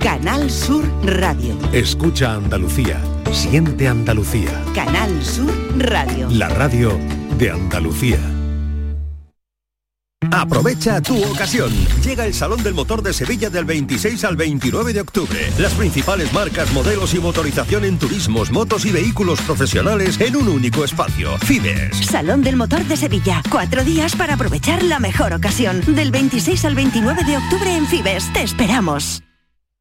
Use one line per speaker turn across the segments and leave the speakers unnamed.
Canal Sur Radio.
Escucha Andalucía. Siente Andalucía.
Canal Sur Radio.
La radio de Andalucía.
Aprovecha tu ocasión. Llega el Salón del Motor de Sevilla del 26 al 29 de octubre. Las principales marcas, modelos y motorización en turismos, motos y vehículos profesionales en un único espacio. Fibes.
Salón del Motor de Sevilla. Cuatro días para aprovechar la mejor ocasión. Del 26 al 29 de octubre en Fibes. Te esperamos.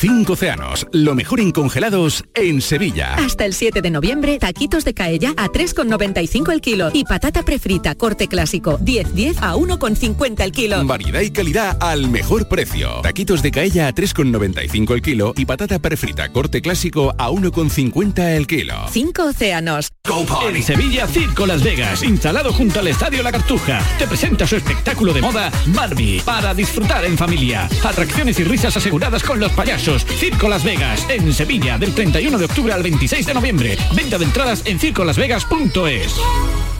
Cinco océanos, lo mejor en congelados en Sevilla.
Hasta el 7 de noviembre, taquitos de caella a 3,95 el kilo y patata prefrita corte clásico 10-10 a 1,50 el kilo.
Variedad y calidad al mejor precio. Taquitos de caella a 3,95 el kilo y patata prefrita corte clásico a 1,50 el kilo.
Cinco océanos.
En Sevilla, Circo Las Vegas, instalado junto al Estadio La Cartuja, te presenta su espectáculo de moda Barbie, para disfrutar en familia. Atracciones y risas aseguradas con los payasos. Circo Las Vegas, en Sevilla, del 31 de octubre al 26 de noviembre. Venta de entradas en circolasvegas.es.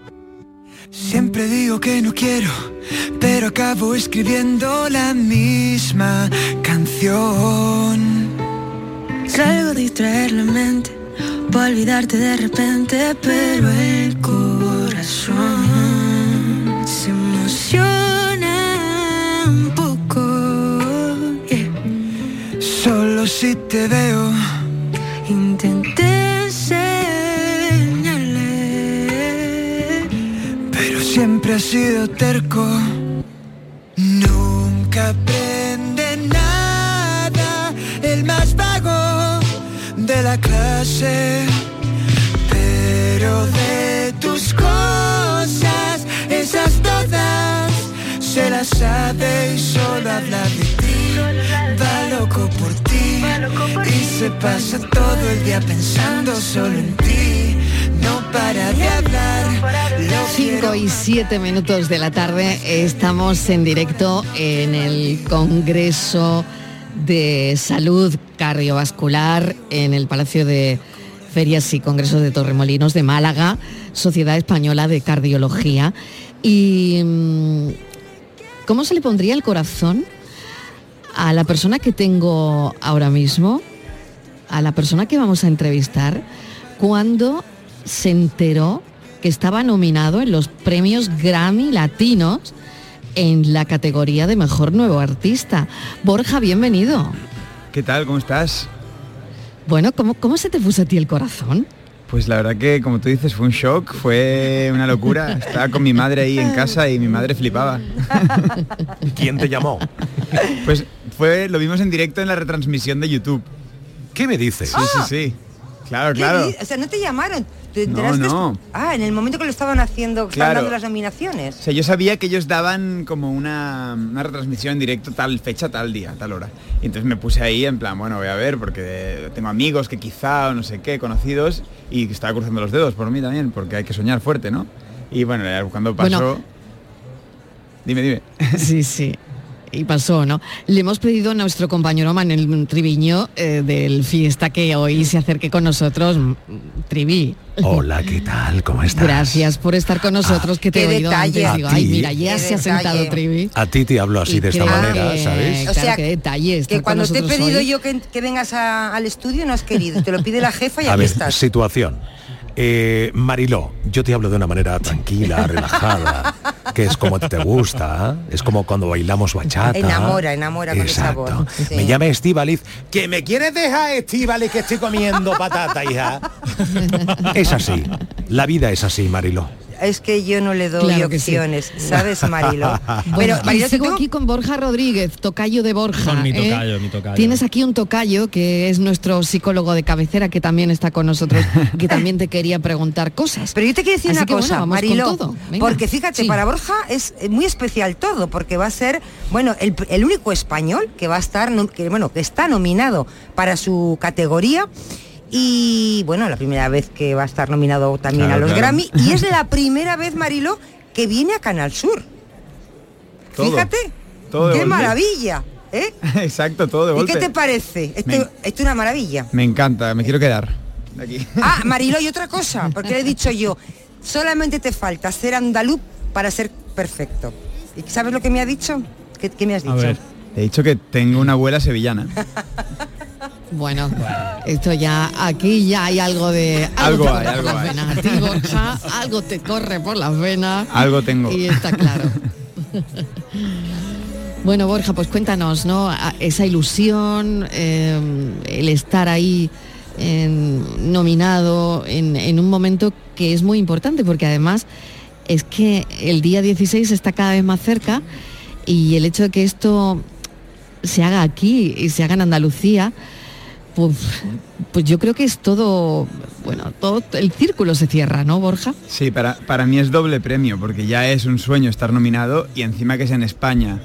Siempre digo que no quiero, pero acabo escribiendo la misma canción.
Salgo a distraer la mente, para olvidarte de repente, pero el corazón se emociona un poco. yeah.
Solo si te veo, siempre has sido terco. Nunca aprende nada, el más vago de la clase. Pero de tus cosas, esas todas, se las sabe y solo habla de ti. Va loco por ti y se pasa todo el día pensando solo en ti. No para de hablar. Lo
5 y 7 minutos de la tarde estamos en directo en el Congreso de Salud Cardiovascular en el Palacio de Ferias y Congresos de Torremolinos de Málaga, Sociedad Española de Cardiología. ¿Y mm, cómo se le pondría el corazón a la persona que tengo ahora mismo, a la persona que vamos a entrevistar, cuando se enteró que estaba nominado en los premios Grammy Latinos en la categoría de Mejor Nuevo Artista? Borja, bienvenido.
¿Qué tal? ¿Cómo estás?
Bueno, ¿cómo, cómo se te puso a ti el corazón?
Pues la verdad que, como tú dices, fue un shock, fue una locura. Estaba con mi madre ahí en casa y mi madre flipaba.
¿Quién te llamó?
Pues fue, lo vimos en directo en la retransmisión de YouTube.
¿Qué me dices?
Sí, sí, sí. Claro, claro.
O sea, no te llamaron. ¿Te
No, no.
Ah, en el momento que lo estaban haciendo, que estaban
Claro.
dando las nominaciones.
O sea, yo sabía que ellos daban como una, una retransmisión en directo tal fecha, tal día, tal hora. Y entonces me puse ahí en plan, bueno, voy a ver, porque tengo amigos que quizá o no sé qué, conocidos, y que estaba cruzando los dedos por mí también, porque hay que soñar fuerte, ¿no? Y bueno, cuando pasó...
Bueno.
Dime, dime.
Sí, sí. y pasó, ¿no? Le hemos pedido a nuestro compañero Manuel Triviño eh, del Fiesta que hoy se acerque con nosotros. Mm, Trivi.
Hola, ¿qué tal? ¿Cómo estás?
Gracias por estar con nosotros, que te he oído
detalle.
antes. Digo,
A
ay,
ti.
mira, ya se ha sentado
detalle.
Trivi.
A ti te hablo así
Y
de esta manera,
que-
¿sabes?
O
Claro,
sea,
qué detalle estar
que cuando te he pedido
hoy.
yo que, que vengas a- al estudio no has querido, te lo pide la jefa y
A
aquí
ver,
estás.
situación. Eh, Mariló, yo te hablo de una manera tranquila, relajada, que es como te gusta, es como cuando bailamos bachata.
Enamora, enamora con. Sí.
Me llama Estíbaliz, que me quieres dejar Estíbaliz que estoy comiendo patata, hija. es así, la vida es así, Mariló.
Es que yo no le doy
Claro que sí.
opciones, ¿sabes, Marilo?
Bueno,
Pero Marilo,
sigo
tengo-
aquí con Borja Rodríguez, tocayo de Borja.
Con mi
¿eh?
tocayo, mi tocayo.
Tienes aquí un tocayo que es nuestro psicólogo de cabecera que también está con nosotros, que también te quería preguntar cosas.
Pero yo te quiero decir
Así
una
que, bueno,
cosa,
con
Mariló,
todo.
Porque fíjate,
Sí.
para Borja es muy especial todo, porque va a ser, bueno, el, el único español que va a estar, que, bueno, que está nominado para su categoría. Y bueno, la primera vez que va a estar nominado también
Claro,
a los
claro.
Grammy. Y es la primera vez, Mariló, que viene a Canal Sur.
Todo.
Fíjate,
Todo
qué maravilla. ¿eh?
Exacto, todo de
¿Y qué te parece? Esto,
Me-
es una maravilla.
Me encanta, me quiero quedar. de Aquí.
Ah, Marilo, y otra cosa, porque le he dicho yo, solamente te falta ser andaluz para ser perfecto. ¿Y sabes lo que me ha dicho? ¿Qué, qué me has dicho?
He dicho que tengo una abuela sevillana.
Bueno, esto ya, aquí ya hay algo de...
Algo
te
hay,
corre por
algo
las
hay.
venas. A ti, Borja, algo te corre por las venas.
Algo tengo.
Y está claro. Bueno, Borja, pues cuéntanos, ¿no? Esa ilusión, eh, el estar ahí en- nominado en, en un momento que es muy importante, porque además es que el día 16 está cada vez más cerca y el hecho de que esto se haga aquí y se haga en Andalucía, pues, pues yo creo que es todo, bueno, todo el círculo se cierra, ¿no, Borja?
Sí, para, para mí es doble premio, porque ya es un sueño estar nominado y encima que sea en España,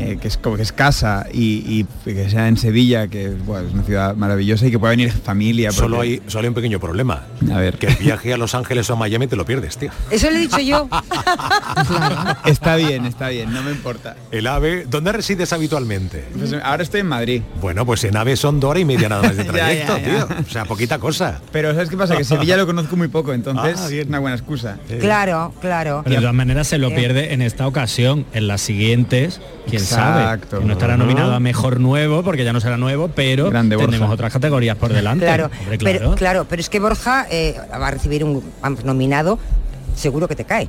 eh, que, es, como que es casa, y, y que sea en Sevilla, que bueno, es una ciudad maravillosa y que pueda venir familia.
Solo
porque-
hay, solo hay un pequeño problema.
A ver.
Que el viaje a Los Ángeles o a Miami te lo pierdes, tío.
Eso le he dicho yo.
Está bien, está bien, no me importa.
El AVE, ¿dónde resides habitualmente?
Pues ahora estoy en Madrid.
Bueno, pues en AVE son dos horas y media nada más de trayecto,
ya, ya.
tío. O sea, poquita cosa.
Pero ¿sabes qué pasa? Que Sevilla lo conozco muy poco, entonces
Ah,
es una buena excusa.
Claro, claro.
Pero de todas maneras se lo
Eh.
pierde en esta ocasión. En las siguientes, sabe. Que no estará nominado a mejor nuevo, porque ya no será nuevo, pero
Grande, Borja.
tenemos otras categorías por delante.
Claro,
Hombre,
Pero,
claro.
pero es que Borja eh, va a recibir un vamos, nominado, seguro que te cae.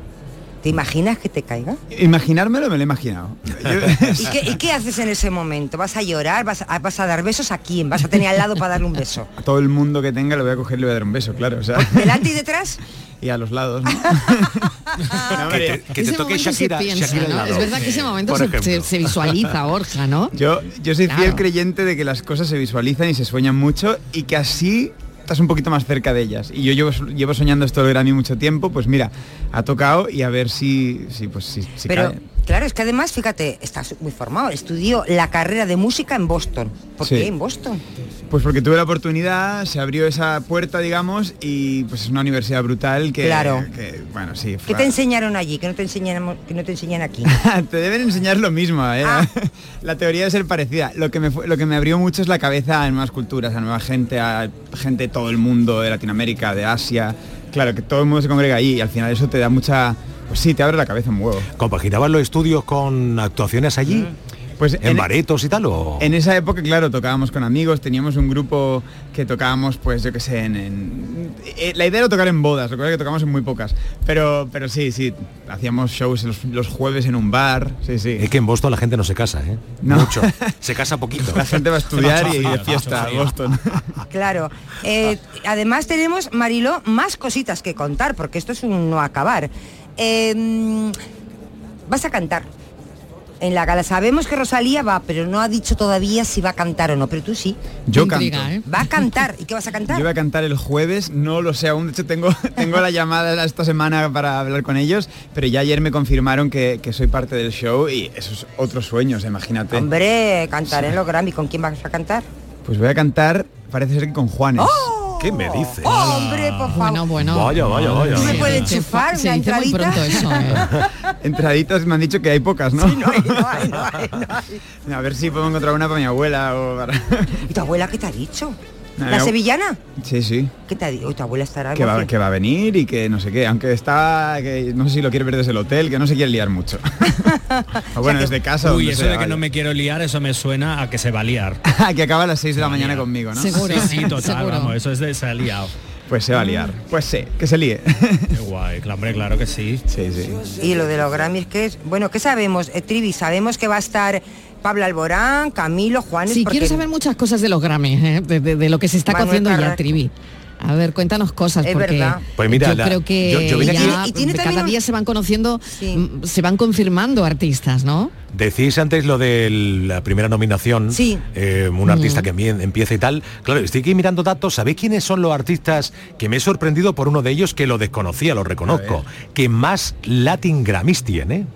¿Te imaginas que te caiga?
Imaginármelo me lo he imaginado.
¿Y qué, y qué haces en ese momento? ¿Vas a llorar? ¿Vas a, vas a dar besos a quién? ¿Vas a tener al lado para darle un beso?
A todo el mundo que tenga le voy a coger y le voy a dar un beso, claro. O sea,
¿Delante y detrás?
y a los lados. ¿no? No,
Que
hombre,
te, que te
Ese
toque Shakira,
piensa,
Shakira al
¿no?
lado.
Es verdad que ese momento se,
ejemplo.
se- se visualiza, Borja, ¿no?
Yo, yo soy fiel
Claro.
creyente de que las cosas se visualizan y se sueñan mucho y que así estás un poquito más cerca de ellas. Y yo llevo, llevo soñando esto del Grammy mucho tiempo, pues mira, ha tocado y a ver si, si, pues, si, si
Pero
cae.
Claro, es que además, fíjate, estás muy formado. Estudió la carrera de música en Boston. ¿Por
Sí.
qué en Boston?
Pues porque tuve la oportunidad, se abrió esa puerta, digamos, y pues es una universidad brutal que,
Claro.
que, bueno, sí.
¿Qué te enseñaron allí? Que no te enseñan, que no te enseñan aquí.
te deben enseñar lo mismo, ¿eh?
Ah.
La teoría debe ser parecida. Lo que, me lo que me abrió mucho es la cabeza a nuevas culturas, a nueva gente, a gente de todo el mundo, de Latinoamérica, de Asia. Claro, que todo el mundo se congrega ahí y al final eso te da mucha... Pues sí, te abre la cabeza un huevo.
¿Compaginaban los estudios con actuaciones allí?
Pues
¿En baretos y tal o...?
En esa época, claro, tocábamos con amigos, teníamos un grupo que tocábamos, pues yo qué sé, en, en- eh, la idea era tocar en bodas, recuerda que tocamos en muy pocas, pero, pero sí, sí, hacíamos shows los, los jueves en un bar, sí, sí.
Es que en Boston la gente no se casa, ¿eh?
No.
Mucho. Se casa poquito.
La gente va a estudiar y de fiesta a. Boston.
Claro. Eh, además tenemos, Mariló, más cositas que contar, porque esto es un no acabar. Eh, vas a cantar. En la gala sabemos que Rosalía va, pero no ha dicho todavía si va a cantar o no, pero tú sí.
Yo
Intriga,
canto.
¿eh?
Va a cantar. ¿Y qué vas a cantar?
Yo voy a cantar el jueves, no lo sé aún, de hecho tengo, tengo la llamada esta semana para hablar con ellos, pero ya ayer me confirmaron que, que soy parte del show y eso es otro sueño, o sea, imagínate.
Hombre, cantar en los Grammy. ¿Con quién vas a cantar?
Pues voy a cantar, parece ser que con Juanes.
¡Oh!
¿Qué me dices?
Hombre, por favor.
Bueno, bueno.
Vaya, vaya, vaya.
¿Tú me puedes enchufar una entradita?
eso, ¿eh?
Entraditas me han dicho que hay pocas, ¿no?
Sí, no hay, no hay, no hay, no hay.
A ver si puedo encontrar una para mi abuela o para...
¿Y tu abuela qué te ha dicho? ¿La
no.
sevillana?
Sí, sí.
¿Qué te ha dicho? Uy, tu abuela estará...
Que va, que va a venir y que no sé qué, aunque está, que no sé si lo quiere ver desde el hotel, que no se quiere liar mucho. o bueno, desde casa.
Uy, eso
sea,
de que
vaya.
no me quiero liar, eso me suena a que se va a liar.
que acaba a las 6 de la mañana conmigo, ¿no?
Seguro.
Sí, sí, total,
Seguro.
vamos, eso es de se ha liado.
Pues se va a liar. Pues sí, que se líe.
Qué guay, claro, hombre, claro que sí.
Sí, sí.
Y lo de los Grammys, que es... Bueno, ¿qué sabemos? Eh, Trivi, sabemos que va a estar Pablo Alborán, Camilo, Juanes...
Sí,
porque-
quiero saber muchas cosas de los Grammys, ¿eh? de, de- de lo que se está
Manuel
cociendo ya,
Carrasco.
Trivi. A ver, cuéntanos cosas,
Es
porque
verdad.
Pues mira,
yo
la-
creo que
yo- yo vine aquí-
ya
Y tiene
cada
un-
día se van conociendo, mm, se van confirmando artistas, ¿no?
Decís antes lo de la primera nominación,
Sí.
eh, un artista que empie- empieza y tal. Claro, estoy aquí mirando datos. ¿Sabéis quiénes son los artistas que me he sorprendido por uno de ellos que lo desconocía, lo reconozco? Que más Latin Grammys tiene.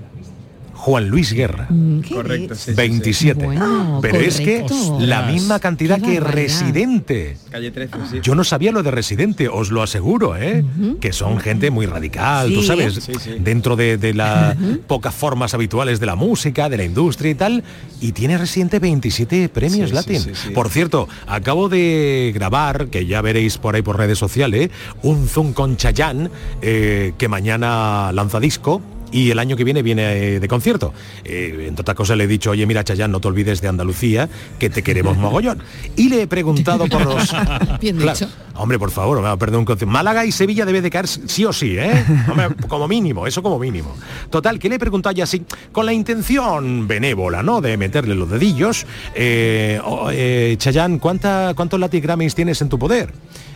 Juan Luis Guerra.
Correcto, sí, sí, sí.
27.
Bueno,
Pero es que
correcto.
la misma cantidad
Qué
que
barbaridad.
Residente.
Calle 13, sí.
Yo no sabía lo de Residente, os lo aseguro, ¿eh? Que son gente muy radical, tú sabes,
Sí, sí.
dentro de, de las pocas formas habituales de la música, de la industria y tal. Y tiene Residente 27 premios
Sí, sí,
Latin.
sí, sí.
Por cierto, acabo de grabar, que ya veréis por ahí por redes sociales, un Zoom con Chayanne, eh, que mañana lanza disco. Y el año que viene viene eh, de concierto. Eh, entre otras cosas le he dicho, oye, mira, Chayanne, no te olvides de Andalucía, que te queremos mogollón. Y le he preguntado por los...
Bien
Claro.
dicho.
Hombre, por favor, me va a perder un concierto. Málaga y Sevilla debe de caer sí o sí, ¿eh? Hombre, como mínimo, eso como mínimo. Total, que le he preguntado ya así, con la intención benévola, ¿no? De meterle los dedillos. Eh, oh, eh, Chayanne, ¿cuánta, ¿cuántos Latin Grammys tienes en tu poder?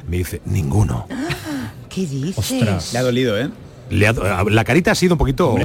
Me dice, ninguno.
¿Qué dices?
Ostras.
Le ha dolido, ¿eh?
Le ha- la carita ha sido un poquito...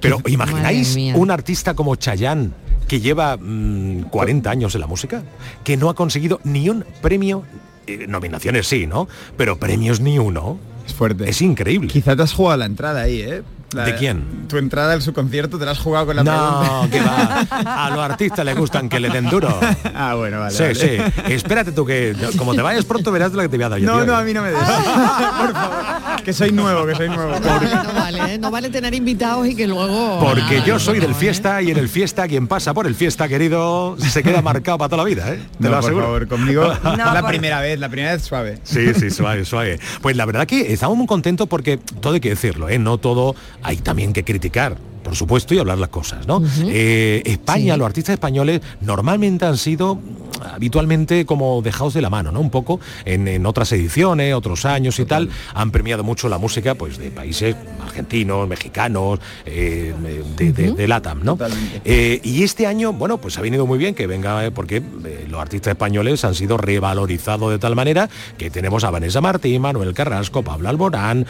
Pero ¿imagináis un artista como Chayanne que lleva mm, 40 años en la música? Que no ha conseguido ni un premio, eh, nominaciones sí, ¿no? Pero premios ni uno.
Es fuerte.
Es increíble.
Quizá te has jugado la entrada ahí, ¿eh? La-
¿De quién?
Tu entrada en su concierto te la has jugado con la
No,
pregunta.
que va. A los artistas les gustan que le den duro.
ah, bueno, vale.
Sí,
vale.
sí. Espérate tú que como te vayas pronto verás lo que te voy a dar yo.
No,
tío.
no, a mí no me des. Por favor. Que soy nuevo, que soy nuevo.
No vale, no vale, ¿eh? no vale tener invitados y que luego...
Porque
Nada,
yo soy
no,
del
¿eh?
fiesta y en el fiesta quien pasa por el fiesta, querido, se queda marcado para toda la vida, ¿eh? Te
No,
lo
por
aseguro.
favor, conmigo.
No,
la
por-
primera vez, la primera vez suave.
Sí, sí, suave, suave. Pues la verdad que estamos muy contentos porque todo hay que decirlo, ¿eh? No todo hay también que criticar. Por supuesto, y hablar las cosas, ¿no? Eh, España,
Sí.
los artistas españoles normalmente han sido habitualmente como dejados de la mano, ¿no? Un poco en, en otras ediciones, otros años y tal, han premiado mucho la música pues de países argentinos, mexicanos, eh, de, de- de LATAM, ¿no? Eh, y este año, bueno, pues ha venido muy bien que venga, eh, porque eh, los artistas españoles han sido revalorizados de tal manera que tenemos a Vanessa Martín, Manuel Carrasco, Pablo Alborán,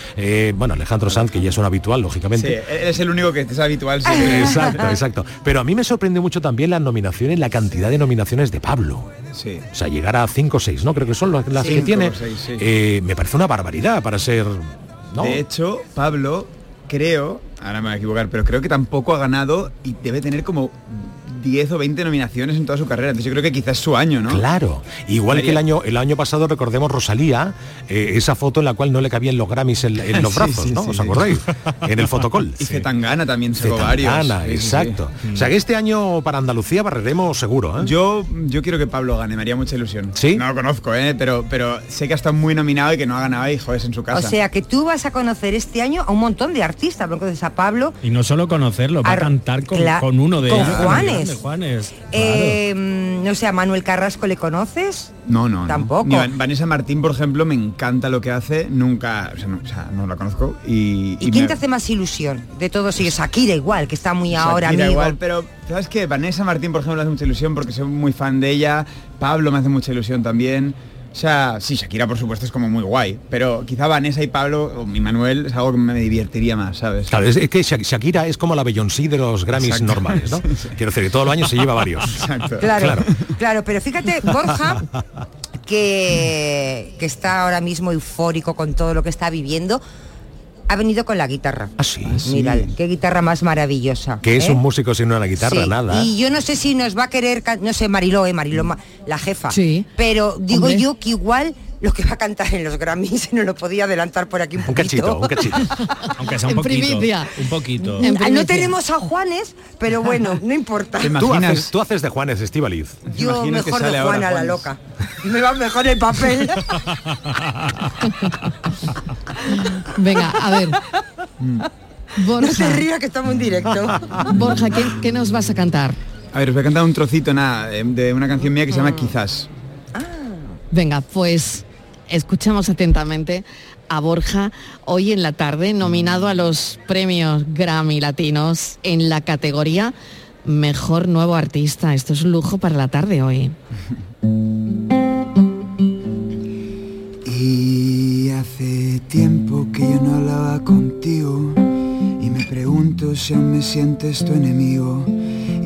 bueno, Alejandro Sanz, que ya es un habitual,
Sí,
lógicamente.
él es el único que es habitual. sí.
Exacto, exacto. Pero a mí me sorprende mucho también las nominaciones, la cantidad de nominaciones de Pablo.
Sí.
O sea, llegar a 5 o 6, ¿no? Creo que son las, las que tiene.
o seis, sí.
Eh, me parece una barbaridad para ser... ¿no?
De hecho, Pablo, creo, ahora me voy a equivocar, pero creo que tampoco ha ganado y debe tener como 10 o 20 nominaciones en toda su carrera. Entonces yo creo que quizás es su año, ¿no?
Claro, igual que el año el año pasado recordemos Rosalía, eh, esa foto en la cual no le cabían los Grammys en, en los
Sí,
brazos,
sí,
¿no?
sí,
¿Os
sí.
acordáis? En el fotocall.
Y Zetangana también varios.
Zetangana,
Sí, sí, sí.
exacto. O sea que este año para Andalucía barreremos seguro, ¿eh?
Yo, yo quiero que Pablo gane, me haría mucha ilusión.
¿Sí?
No lo conozco, ¿eh? pero, pero sé que ha estado muy nominado y que no ha ganado y joder, en su
O
casa.
sea que tú vas a conocer este año a un montón de artistas, porque conoces a Pablo,
Y no solo conocerlo, va a
Ar-
cantar con, con uno de
con
ellos.
Juanes.
Juanes.
eh, no sé, a Manuel Carrasco le conoces.
no, no.
Tampoco.
Vanessa Martín, por ejemplo, me encanta lo que hace, nunca, o sea, no, o sea, no la conozco. ¿Y,
¿Y, quién te hace más ilusión de todos sigue Shakira igual, que está muy ahora
Shakira
amigo?
igual, pero sabes que Vanessa Martín, por ejemplo, me hace mucha ilusión porque soy muy fan de ella. Pablo me hace mucha ilusión también. O sea, sí, Shakira por supuesto es como muy guay, pero quizá Vanessa y Pablo o mi Manuel es algo que me divertiría más, ¿sabes?
Claro, es, es que Sha- Shakira es como la Beyoncé de los Grammys
Exacto.
normales, ¿no? Quiero decir que todos los años se lleva varios.
Exacto.
Claro, claro, pero fíjate, Borja, que, que está ahora mismo eufórico con todo lo que está viviendo, ha venido con la guitarra.
Ah, sí.
Mira, qué guitarra más maravillosa.
Que es
¿eh?
un músico sin una guitarra,
Sí,
nada.
Y yo no sé si nos va a querer, no sé, Mariló, eh, Mariló, ma- la jefa.
Sí.
Pero digo
Hombre.
yo que igual lo que va a cantar en los Grammys, no lo podía adelantar por aquí un
Un
poquito.
cachito, un cachito.
Aunque sea un
En
poquito.
primicia.
Un poquito.
Ah, No tenemos a Juanes, pero bueno, no importa.
Tú haces, tú haces de Juanes Estivaliz.
Yo mejor de Juana la loca. Me va mejor el papel.
Venga, a ver. Borja.
No se ría que estamos en directo.
Borja, ¿qué, qué nos vas a cantar?
A ver, os voy a cantar un trocito nada, eh, de una canción mía que se llama Quizás.
Venga, pues escuchamos atentamente a Borja hoy en la tarde, nominado a los premios Grammy Latinos en la categoría Mejor Nuevo Artista. Esto es un lujo para la tarde hoy.
Y hace tiempo que yo no hablaba contigo y me pregunto si aún me sientes tu enemigo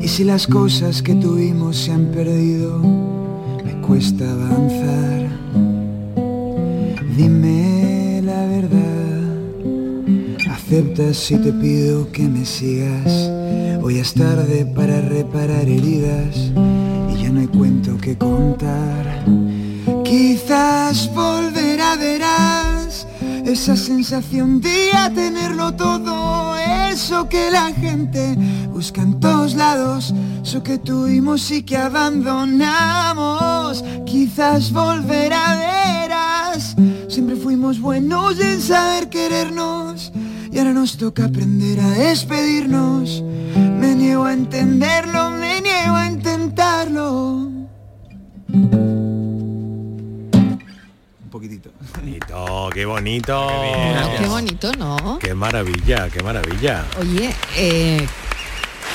y si las cosas que tuvimos se han perdido, me cuesta avanzar. Dime la verdad, aceptas si te pido que me sigas. Hoy es tarde para reparar heridas y ya no hay cuento que contar. Quizás volverá, verás esa sensación de ya tenerlo todo, eso que la gente busca en todos lados, eso que tuvimos y que abandonamos. Quizás volverá, verás, fuimos buenos en saber querernos y ahora nos toca aprender a despedirnos. Me niego a entenderlo, me niego a intentarlo.
Un poquitito.
Bonito, qué bonito.
Qué bonito, ¿no?
Qué maravilla, qué maravilla.
Oye, eh,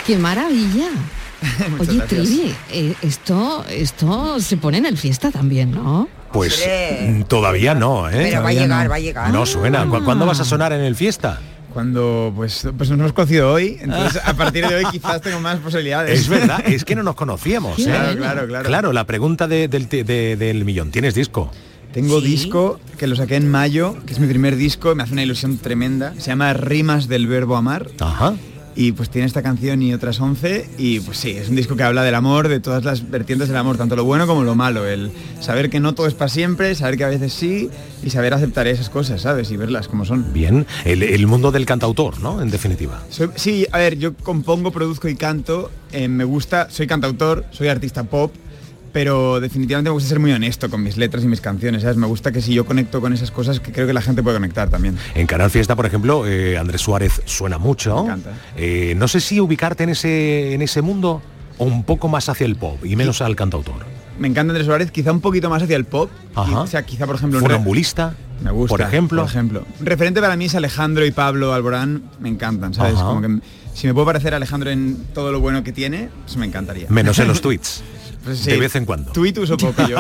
qué maravilla. Oye. Trivi, eh, esto, esto se pone en el fiesta también, ¿no?
Pues
Hombre.
mm, todavía no, ¿eh?
Pero va a llegar,
no.
va a llegar.
No suena. ¿Cu- ¿Cuándo vas a sonar en el fiesta?
Cuando pues, pues nos hemos conocido hoy, entonces a partir de hoy quizás tengo más posibilidades.
Es verdad, es que no nos conocíamos. ¿eh?
Claro, claro, claro.
Claro, la pregunta de- del, de- del millón. ¿Tienes disco?
Tengo disco que lo saqué en mayo, que es mi primer disco, me hace una ilusión tremenda. Se llama Rimas del Verbo Amar.
Ajá.
Y pues tiene esta canción y otras 11 y pues sí, es un disco que habla del amor, de todas las vertientes del amor, tanto lo bueno como lo malo, el saber que no todo es para siempre, saber que a veces sí y saber aceptar esas cosas, ¿sabes? Y verlas como son.
Bien, el, el mundo del cantautor, ¿no? En definitiva.
Soy- sí, a ver, yo compongo, produzco y canto, eh, me gusta, soy cantautor, soy artista pop, pero definitivamente me gusta ser muy honesto con mis letras y mis canciones, ¿sabes? Me gusta que si yo conecto con esas cosas, que creo que la gente puede conectar también.
En Canal Fiesta, por ejemplo, eh, Andrés Suárez suena mucho. Eh, no sé si ubicarte en ese, en ese mundo o un poco más hacia el pop y menos al cantautor.
Me encanta Andrés Suárez, quizá un poquito más hacia el pop,
Ajá.
o sea, quizá por ejemplo... un
Funambulista,
Me gusta.
por ejemplo.
Por ejemplo. Referente para mí es Alejandro y Pablo Alborán. Me encantan, ¿sabes?
Ajá.
Como que si me puedo parecer a Alejandro en todo lo bueno que tiene, pues me encantaría.
Menos en los tweets.
Pues
De vez en cuando.
Tweet uso poco yo.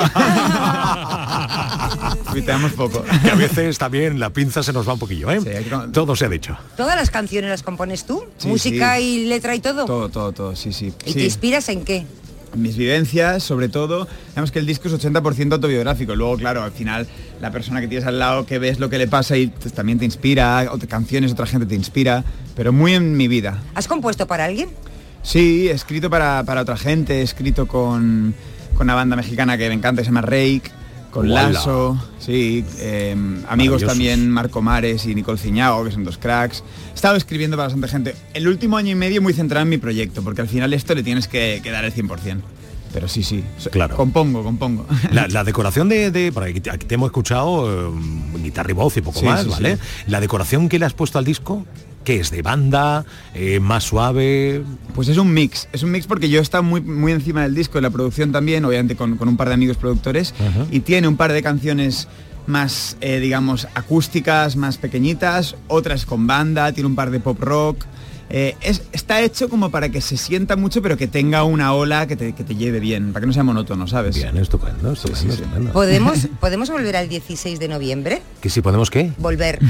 Tuiteamos poco.
Que a veces también la pinza se nos va un poquillo, ¿eh? Todo se ha dicho.
¿Todas las canciones las compones tú?
Sí,
¿Música
sí.
y letra y todo?
Todo, todo, todo, sí, sí.
¿Y
Sí.
te inspiras en qué?
mis vivencias, sobre todo, digamos que el disco es 80% autobiográfico. Luego, claro, al final la persona que tienes al lado, que ves lo que le pasa y también te inspira, o canciones, otra gente te inspira, pero muy en mi vida.
¿Has compuesto para alguien?
Sí, he escrito para, para otra gente, he escrito con, con una banda mexicana que me encanta, se llama Rake, con. Lasso, sí, eh, amigos también, Marco Mares y Nicole Ciñago, que son dos cracks. He estado escribiendo para bastante gente. El último año y medio muy centrado en mi proyecto, porque al final esto le tienes que, que dar el 100%. Pero sí, sí,
Claro.
compongo, compongo.
La, la decoración de, de- por aquí te, aquí te hemos escuchado eh, guitarra y voz y poco
Sí,
más,
sí,
¿vale?
sí.
La decoración que le has puesto al disco, ¿qué es? ¿De banda? Eh, ¿Más suave?
Pues es un mix, es un mix porque yo he estado muy, muy encima del disco, de la producción también, obviamente con, con un par de amigos productores, y tiene un par de canciones más, eh, digamos, acústicas, más pequeñitas, otras con banda, tiene un par de pop rock. Eh, es- está hecho como para que se sienta mucho, pero que tenga una ola que te, que te lleve bien, para que no sea monótono, ¿sabes?
Bien, estupendo, estupendo, estupendo.
¿Podemos, ¿Podemos volver al 16 de noviembre?
¿Que si podemos qué?
Volver.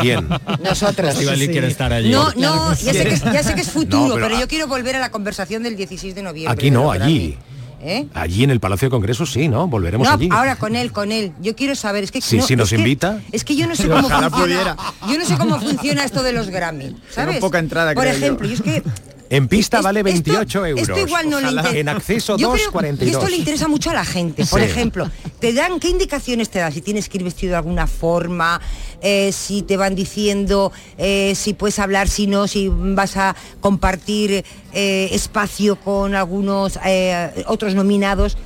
¿Quién?
Nosotros.
Quiere estar allí.
No, no, ya sé, que, ya sé que es futuro,
No, pero
yo quiero volver a la conversación del 16 de noviembre.
Aquí no, allí.
¿Eh?
Allí en el Palacio de Congresos sí, ¿no? Volveremos
No,
allí.
ahora con él, con él. Yo quiero saber, es que
Sí,
no,
si nos
es que-
invita.
es que yo no sé cómo funciona.
pudiera.
Yo no sé cómo funciona esto de los Grammy, ¿sabes?
poca entrada,
Por
creo yo.
ejemplo, yo es que
En pista
Es-
vale
esto-
28 euros.
Esto igual no le interesa.
En acceso
Yo creo
2,42.
que esto le interesa mucho a la gente. Por
Sí.
ejemplo, te dan qué indicaciones te dan si tienes que ir vestido de alguna forma, eh, si te van diciendo eh, si puedes hablar, si no, si vas a compartir eh, espacio con algunos otros nominados.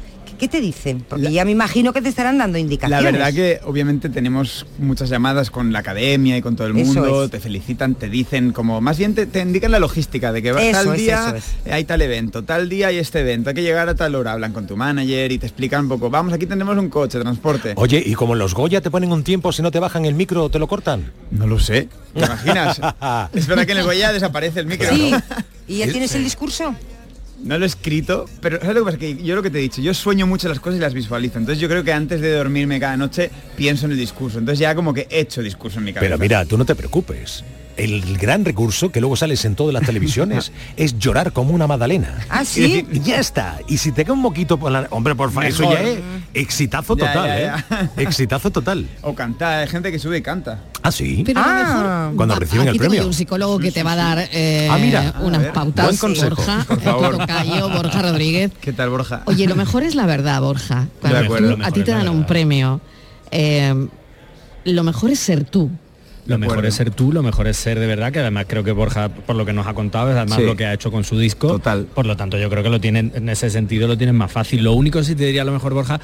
¿Qué te dicen? Porque ya me imagino que te estarán dando
La
indicaciones.
verdad que obviamente tenemos muchas llamadas con la academia y con todo el mundo,
es.
te felicitan, te dicen como, más bien te, te indican la logística de que va- tal
es,
día
es.
hay tal evento, tal día hay este evento, hay que llegar a tal hora, hablan con tu manager y te explican un poco, vamos, aquí tenemos un coche, transporte.
Oye, ¿y como en los Goya te ponen un tiempo, si no te bajan el micro, te lo cortan?
No lo sé. ¿Te imaginas? es verdad que en el Goya desaparece el micro.
Sí.
¿no?
¿Y ya tienes el discurso?
No lo he escrito, pero. Que yo lo que te he dicho, yo sueño mucho las cosas y las visualizo. Entonces yo creo que antes de dormirme cada noche pienso en el discurso. Entonces ya como que he hecho discurso en mi cabeza.
Pero mira, tú no te preocupes. El gran recurso que luego sales en todas las televisiones es llorar como una magdalena.
¿Ah, sí?
Y ya está. Y si te cae un moquito por la... Hombre, por favor, eso ya es exitazo
Ya,
total,
ya,
¿eh? Exitazo total.
O cantar, hay gente que sube y canta.
Ah, sí.
Pero a lo mejor
Cuando reciben
aquí
el
tengo
premio.
yo un psicólogo que te va a dar eh,
Ah, mira.
unas
A ver,
pautas.
buen consejo,
Borja,
por favor.
tocayo, Borja Rodríguez.
¿Qué tal, Borja?
Oye, lo mejor es la verdad, Borja. Cuando
acuerdo.
tú- a ti te dan un premio. eh, lo mejor es ser tú.
Lo mejor es ser tú, lo mejor es ser de verdad, que además creo que Borja, por lo que nos ha contado, es además
Sí.
lo que ha hecho con su disco.
Total.
Por lo tanto, yo creo que lo tienen, en ese sentido lo tienen más fácil. Lo único sí te diría a lo mejor, Borja,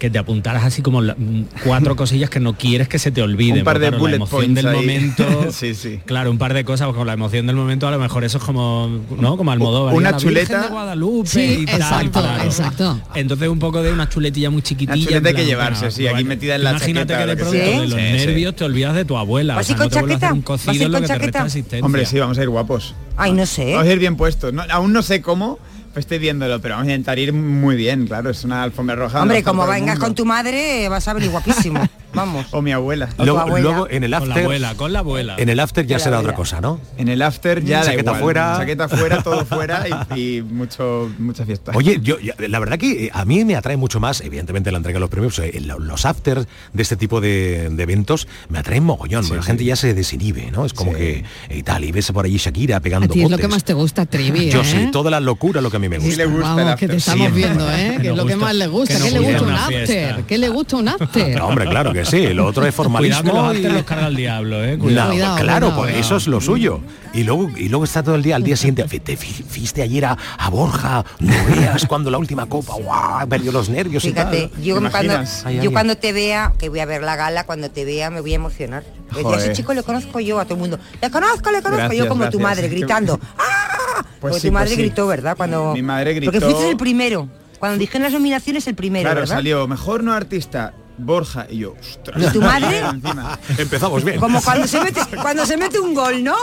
que te apuntaras así como la- mm, cuatro cosillas que no quieres que se te olviden.
Un par de
claro, la emoción
points
del
ahí.
momento.
sí, sí.
Claro, un par de cosas, con la emoción del momento a lo mejor eso es como, ¿no? Como Almodóvar.
Una
la
chuleta.
de Guadalupe
Sí,
y tal,
exacto,
claro.
exacto.
Entonces un poco de una chuletilla muy chiquitilla.
Una chuleta que llevarse,
bueno,
sí, aquí metida en la
Imagínate
chaqueta,
que de pronto de los
Sí, sí.
nervios te olvidas de tu abuela.
¿Vas
o sea,
con
no te vuelvas a hacer
chaqueta?
un
¿Vas a ir
cocido en lo
con
que te
chaqueta?
resta asistencia.
Hombre, sí, vamos a ir guapos.
Ay, no sé.
Vamos a ir bien puestos. No, aún no sé cómo, estoy viéndolo, pero vamos a intentar ir muy bien, claro. Es una alfombra roja.
Hombre, como vengas con tu madre, vas a venir guapísimo. Vamos.
O mi abuela.
O
Luego,
abuela.
luego en el
Con la
after...
abuela, con la abuela.
En el after ya será
abuela.
otra cosa, ¿no?
En el after ya da
Chaqueta
igual.
fuera.
Chaqueta fuera, todo fuera y, y mucho, mucha fiesta.
Oye, yo la verdad que eh, a mí me atrae mucho más, evidentemente la entrega de los premios, eh, lo- los afters de este tipo de, de eventos me atraen mogollón, la gente ya se desinhibe, ¿no? Es como que eh, y tal, y ves por allí Shakira
A
pegando
ti es lo que más te gusta, Trivi.
Yo
¿eh?
sí, toda la locura lo que a mí me gusta.
Vamos, que te estamos
Sí.
viendo, ¿eh? Que es lo que
gusta-
más le gusta.
que
¿Qué le
gusta
gusta un
una
after?
fiesta.
¿Qué le gusta un after?
Hombre, claro que sí, lo otro es
Cuidado
formalismo.
que los
y-
after los carga el diablo, eh.
No,
Cuidado.
Cuidado,
claro,
cuidado.
pues eso es lo suyo. Y luego, y luego está todo el día, al día siguiente, "Fi- te fuiste ayer a, a Borja, no veas cuando la última copa, guau, perdió los nervios y
Fíjate,
tal.
yo,
¿Te
cuando?
Ay,
yo
ay,
cuando te vea, que voy a ver la gala, cuando te vea me voy a emocionar.
Joder.
ese chico le conozco yo a todo el mundo. Le conozco, le conozco. yo
Gracias,
como tu madre, gritando. ¡Ah!
Pues
Porque
sí,
tu madre
pues sí.
gritó, ¿verdad? Cuando...
Mi madre
Porque
gritó-
fuiste el primero. Cuando dijeron las nominaciones, el primero,
claro,
¿verdad?
salió mejor no artista, Borja y yo. ostras.
¿Y tu madre?
Encima.
Empezamos bien.
Como cuando se mete, cuando se mete un gol, ¿no?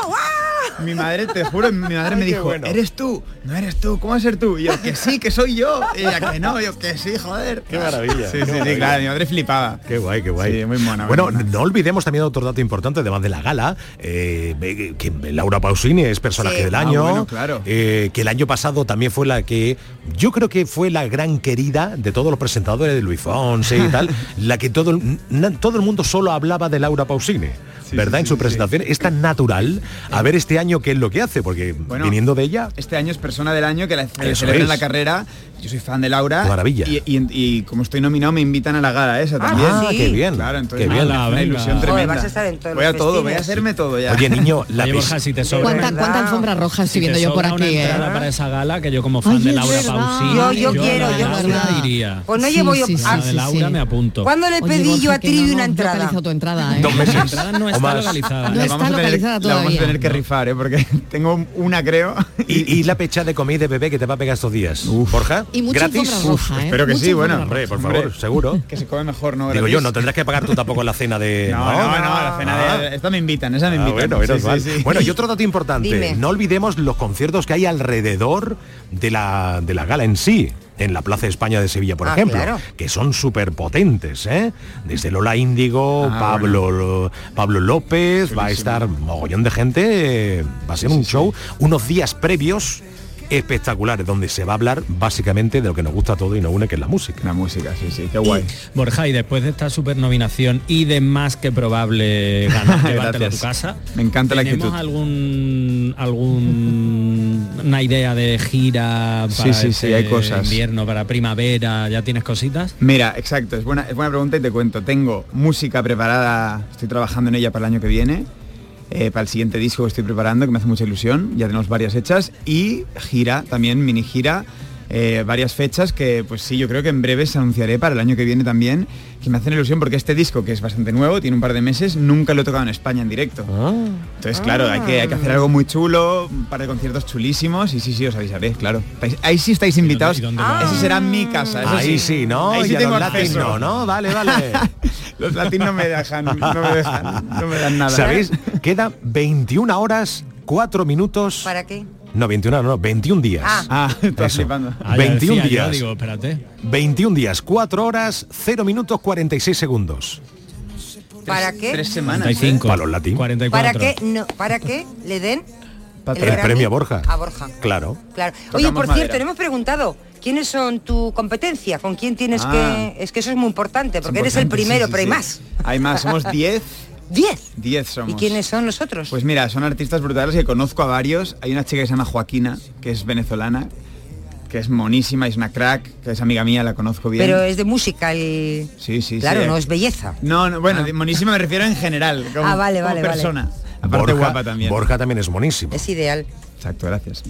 Mi madre, te juro, mi madre me dijo,
bueno.
eres tú, no eres tú, ¿cómo vas a ser tú? Y yo, que sí, que soy yo. Y ella, que no, yo, que sí, joder.
Qué maravilla,
Sí,
qué
sí, sí, claro, mi madre flipaba.
Qué guay, qué guay.
Sí, muy mona, muy
Bueno,
mona.
no olvidemos también otro dato importante, además de la gala, eh, eh, que Laura Pausini es personaje
Sí.
del
Ah,
año,
bueno, claro.
eh, que el año pasado también fue la que, yo creo que fue la gran querida de todos los presentadores de Luis Fonse y tal, la que todo, todo el mundo solo hablaba de Laura Pausini. ¿Verdad?
sí,
en su
sí,
presentación es tan natural a ver este año qué es lo que hace, porque
Bueno,
viniendo de ella,
Este año es persona del año que la que celebra
es.
la carrera. Yo soy fan de Laura.
Maravilla.
Y, y- y como estoy nominado me invitan a la gala esa también.
Ah, qué bien,
Claro, entonces
qué bien.
una ilusión
Joder,
tremenda.
vas a estar en todos
voy a todo, voy a hacerme todo ya.
oye niño, la
Borja, si te sobra...
¿Cuánta, cuánta alfombra roja estoy
si
viendo yo por aquí,
una
eh?
entrada para esa gala, que yo como fan
Ay,
de Laura. Pausini,
Yo- yo
a
quiero, yo
Laura
quiero.
iría.
Pues no
Sí,
llevo yo...
sí, sí,
A
Ah,
la de Laura
sí.
me apunto.
¿Cuándo le
Oye,
pedí
Borja,
yo a Trivi una entrada?
localizado tu entrada, ¿eh?
Dos meses.
Entrada no
O
está
más.
localizada.
No
La
está
vamos a tener-
localizada
La vamos a
todavía.
tener que rifar, ¿eh? porque tengo una, creo.
y, y la pecha de comida y de bebé que te va a pegar estos días. Borja,
Y
gratis.
roja, ¿eh?
espero que
Mucha
sí, bueno.
Hombre, por
Hombre.
favor, seguro.
Que se come mejor, ¿no?
Digo yo, no tendrás que pagar tú tampoco la cena de.
No, no, no, la cena de... Esta me invitan, esa me
Ah,
invitan.
bueno,
Sí,
mal.
sí, sí.
Bueno, y otro dato importante,
Dime.
no olvidemos los conciertos que hay alrededor de la, de la gala en sí. En la Plaza de España de Sevilla, por
Ah,
ejemplo,
claro.
que son súper potentes, ¿eh? Desde Lola Índigo,
Ah,
Pablo, Pablo López, va a estar mogollón de gente, eh, va a ser un show, unos días previos espectaculares, donde se va a hablar básicamente de lo que nos gusta a todos y nos une, que es la música.
La música, sí, sí, qué guay.
Borja, y después de esta super nominación y de más que probable ganar a tu casa,
Me encanta la
¿tenemos
actitud.
algún algún una idea de gira
Sí,
para
sí, sí,
este
hay cosas.
invierno, para primavera? ¿Ya tienes cositas?
Mira, exacto, es buena, es buena pregunta y te cuento. Tengo música preparada, estoy trabajando en ella para el año que viene, eh, para el siguiente disco que estoy preparando, que me hace mucha ilusión, ya tenemos varias hechas, y gira, también mini gira, eh, varias fechas que pues sí, yo creo que en breve se anunciaré para el año que viene también, que me hacen ilusión porque este disco, que es bastante nuevo, tiene un par de meses, nunca lo he tocado en España en directo. Entonces, claro, hay que, hay que hacer algo muy chulo, un par de conciertos chulísimos y sí, sí, os avisaré, claro. Estáis- Ahí sí estáis invitados. Esa será mi casa. eso
Ahí sí, ¿no?
Ahí sí
Y a los latin
acceso.
no, ¿no? Vale, vale.
Los latinos no me dejan, no me dejan, no me dan nada.
¿Sabéis? Queda 21 horas, 4 minutos...
¿Para qué?
No, 21, no, 21 días.
Ah.
Ah, estás
Eso.
flipando.
Ah, ya
21
decía
días.
digo, espérate.
21 días, 4 horas, 0 minutos 46 segundos.
¿Para qué?
Tres semanas.
45.
Para los latín.
44.
¿Para qué? No, ¿Para qué le den
El
Grammy
premio a Borja.
A Borja.
Claro.
Claro. Oye, por
madera.
cierto, no hemos preguntado quiénes son tu competencia, con quién tienes
Ah.
que. Es que eso es muy importante, porque eres el
Importante,
primero,
sí, sí,
pero hay
sí.
más.
Hay más, somos 10.
¿Diez?
10 somos.
¿Y quiénes son los otros?
Pues mira, son artistas brutales que conozco a varios. Hay una chica que se llama Joaquina, que es venezolana, que es monísima, es una crack, que es amiga mía, la conozco bien.
pero es de música el.
Sí, sí,
Claro,
sí.
no es belleza.
No, no, bueno, de monísima me refiero en general, como,
Ah, vale,
como
vale, vale.
persona. Aparte
Borja,
guapa también.
Borja también es monísimo.
Es ideal.
Exacto, gracias.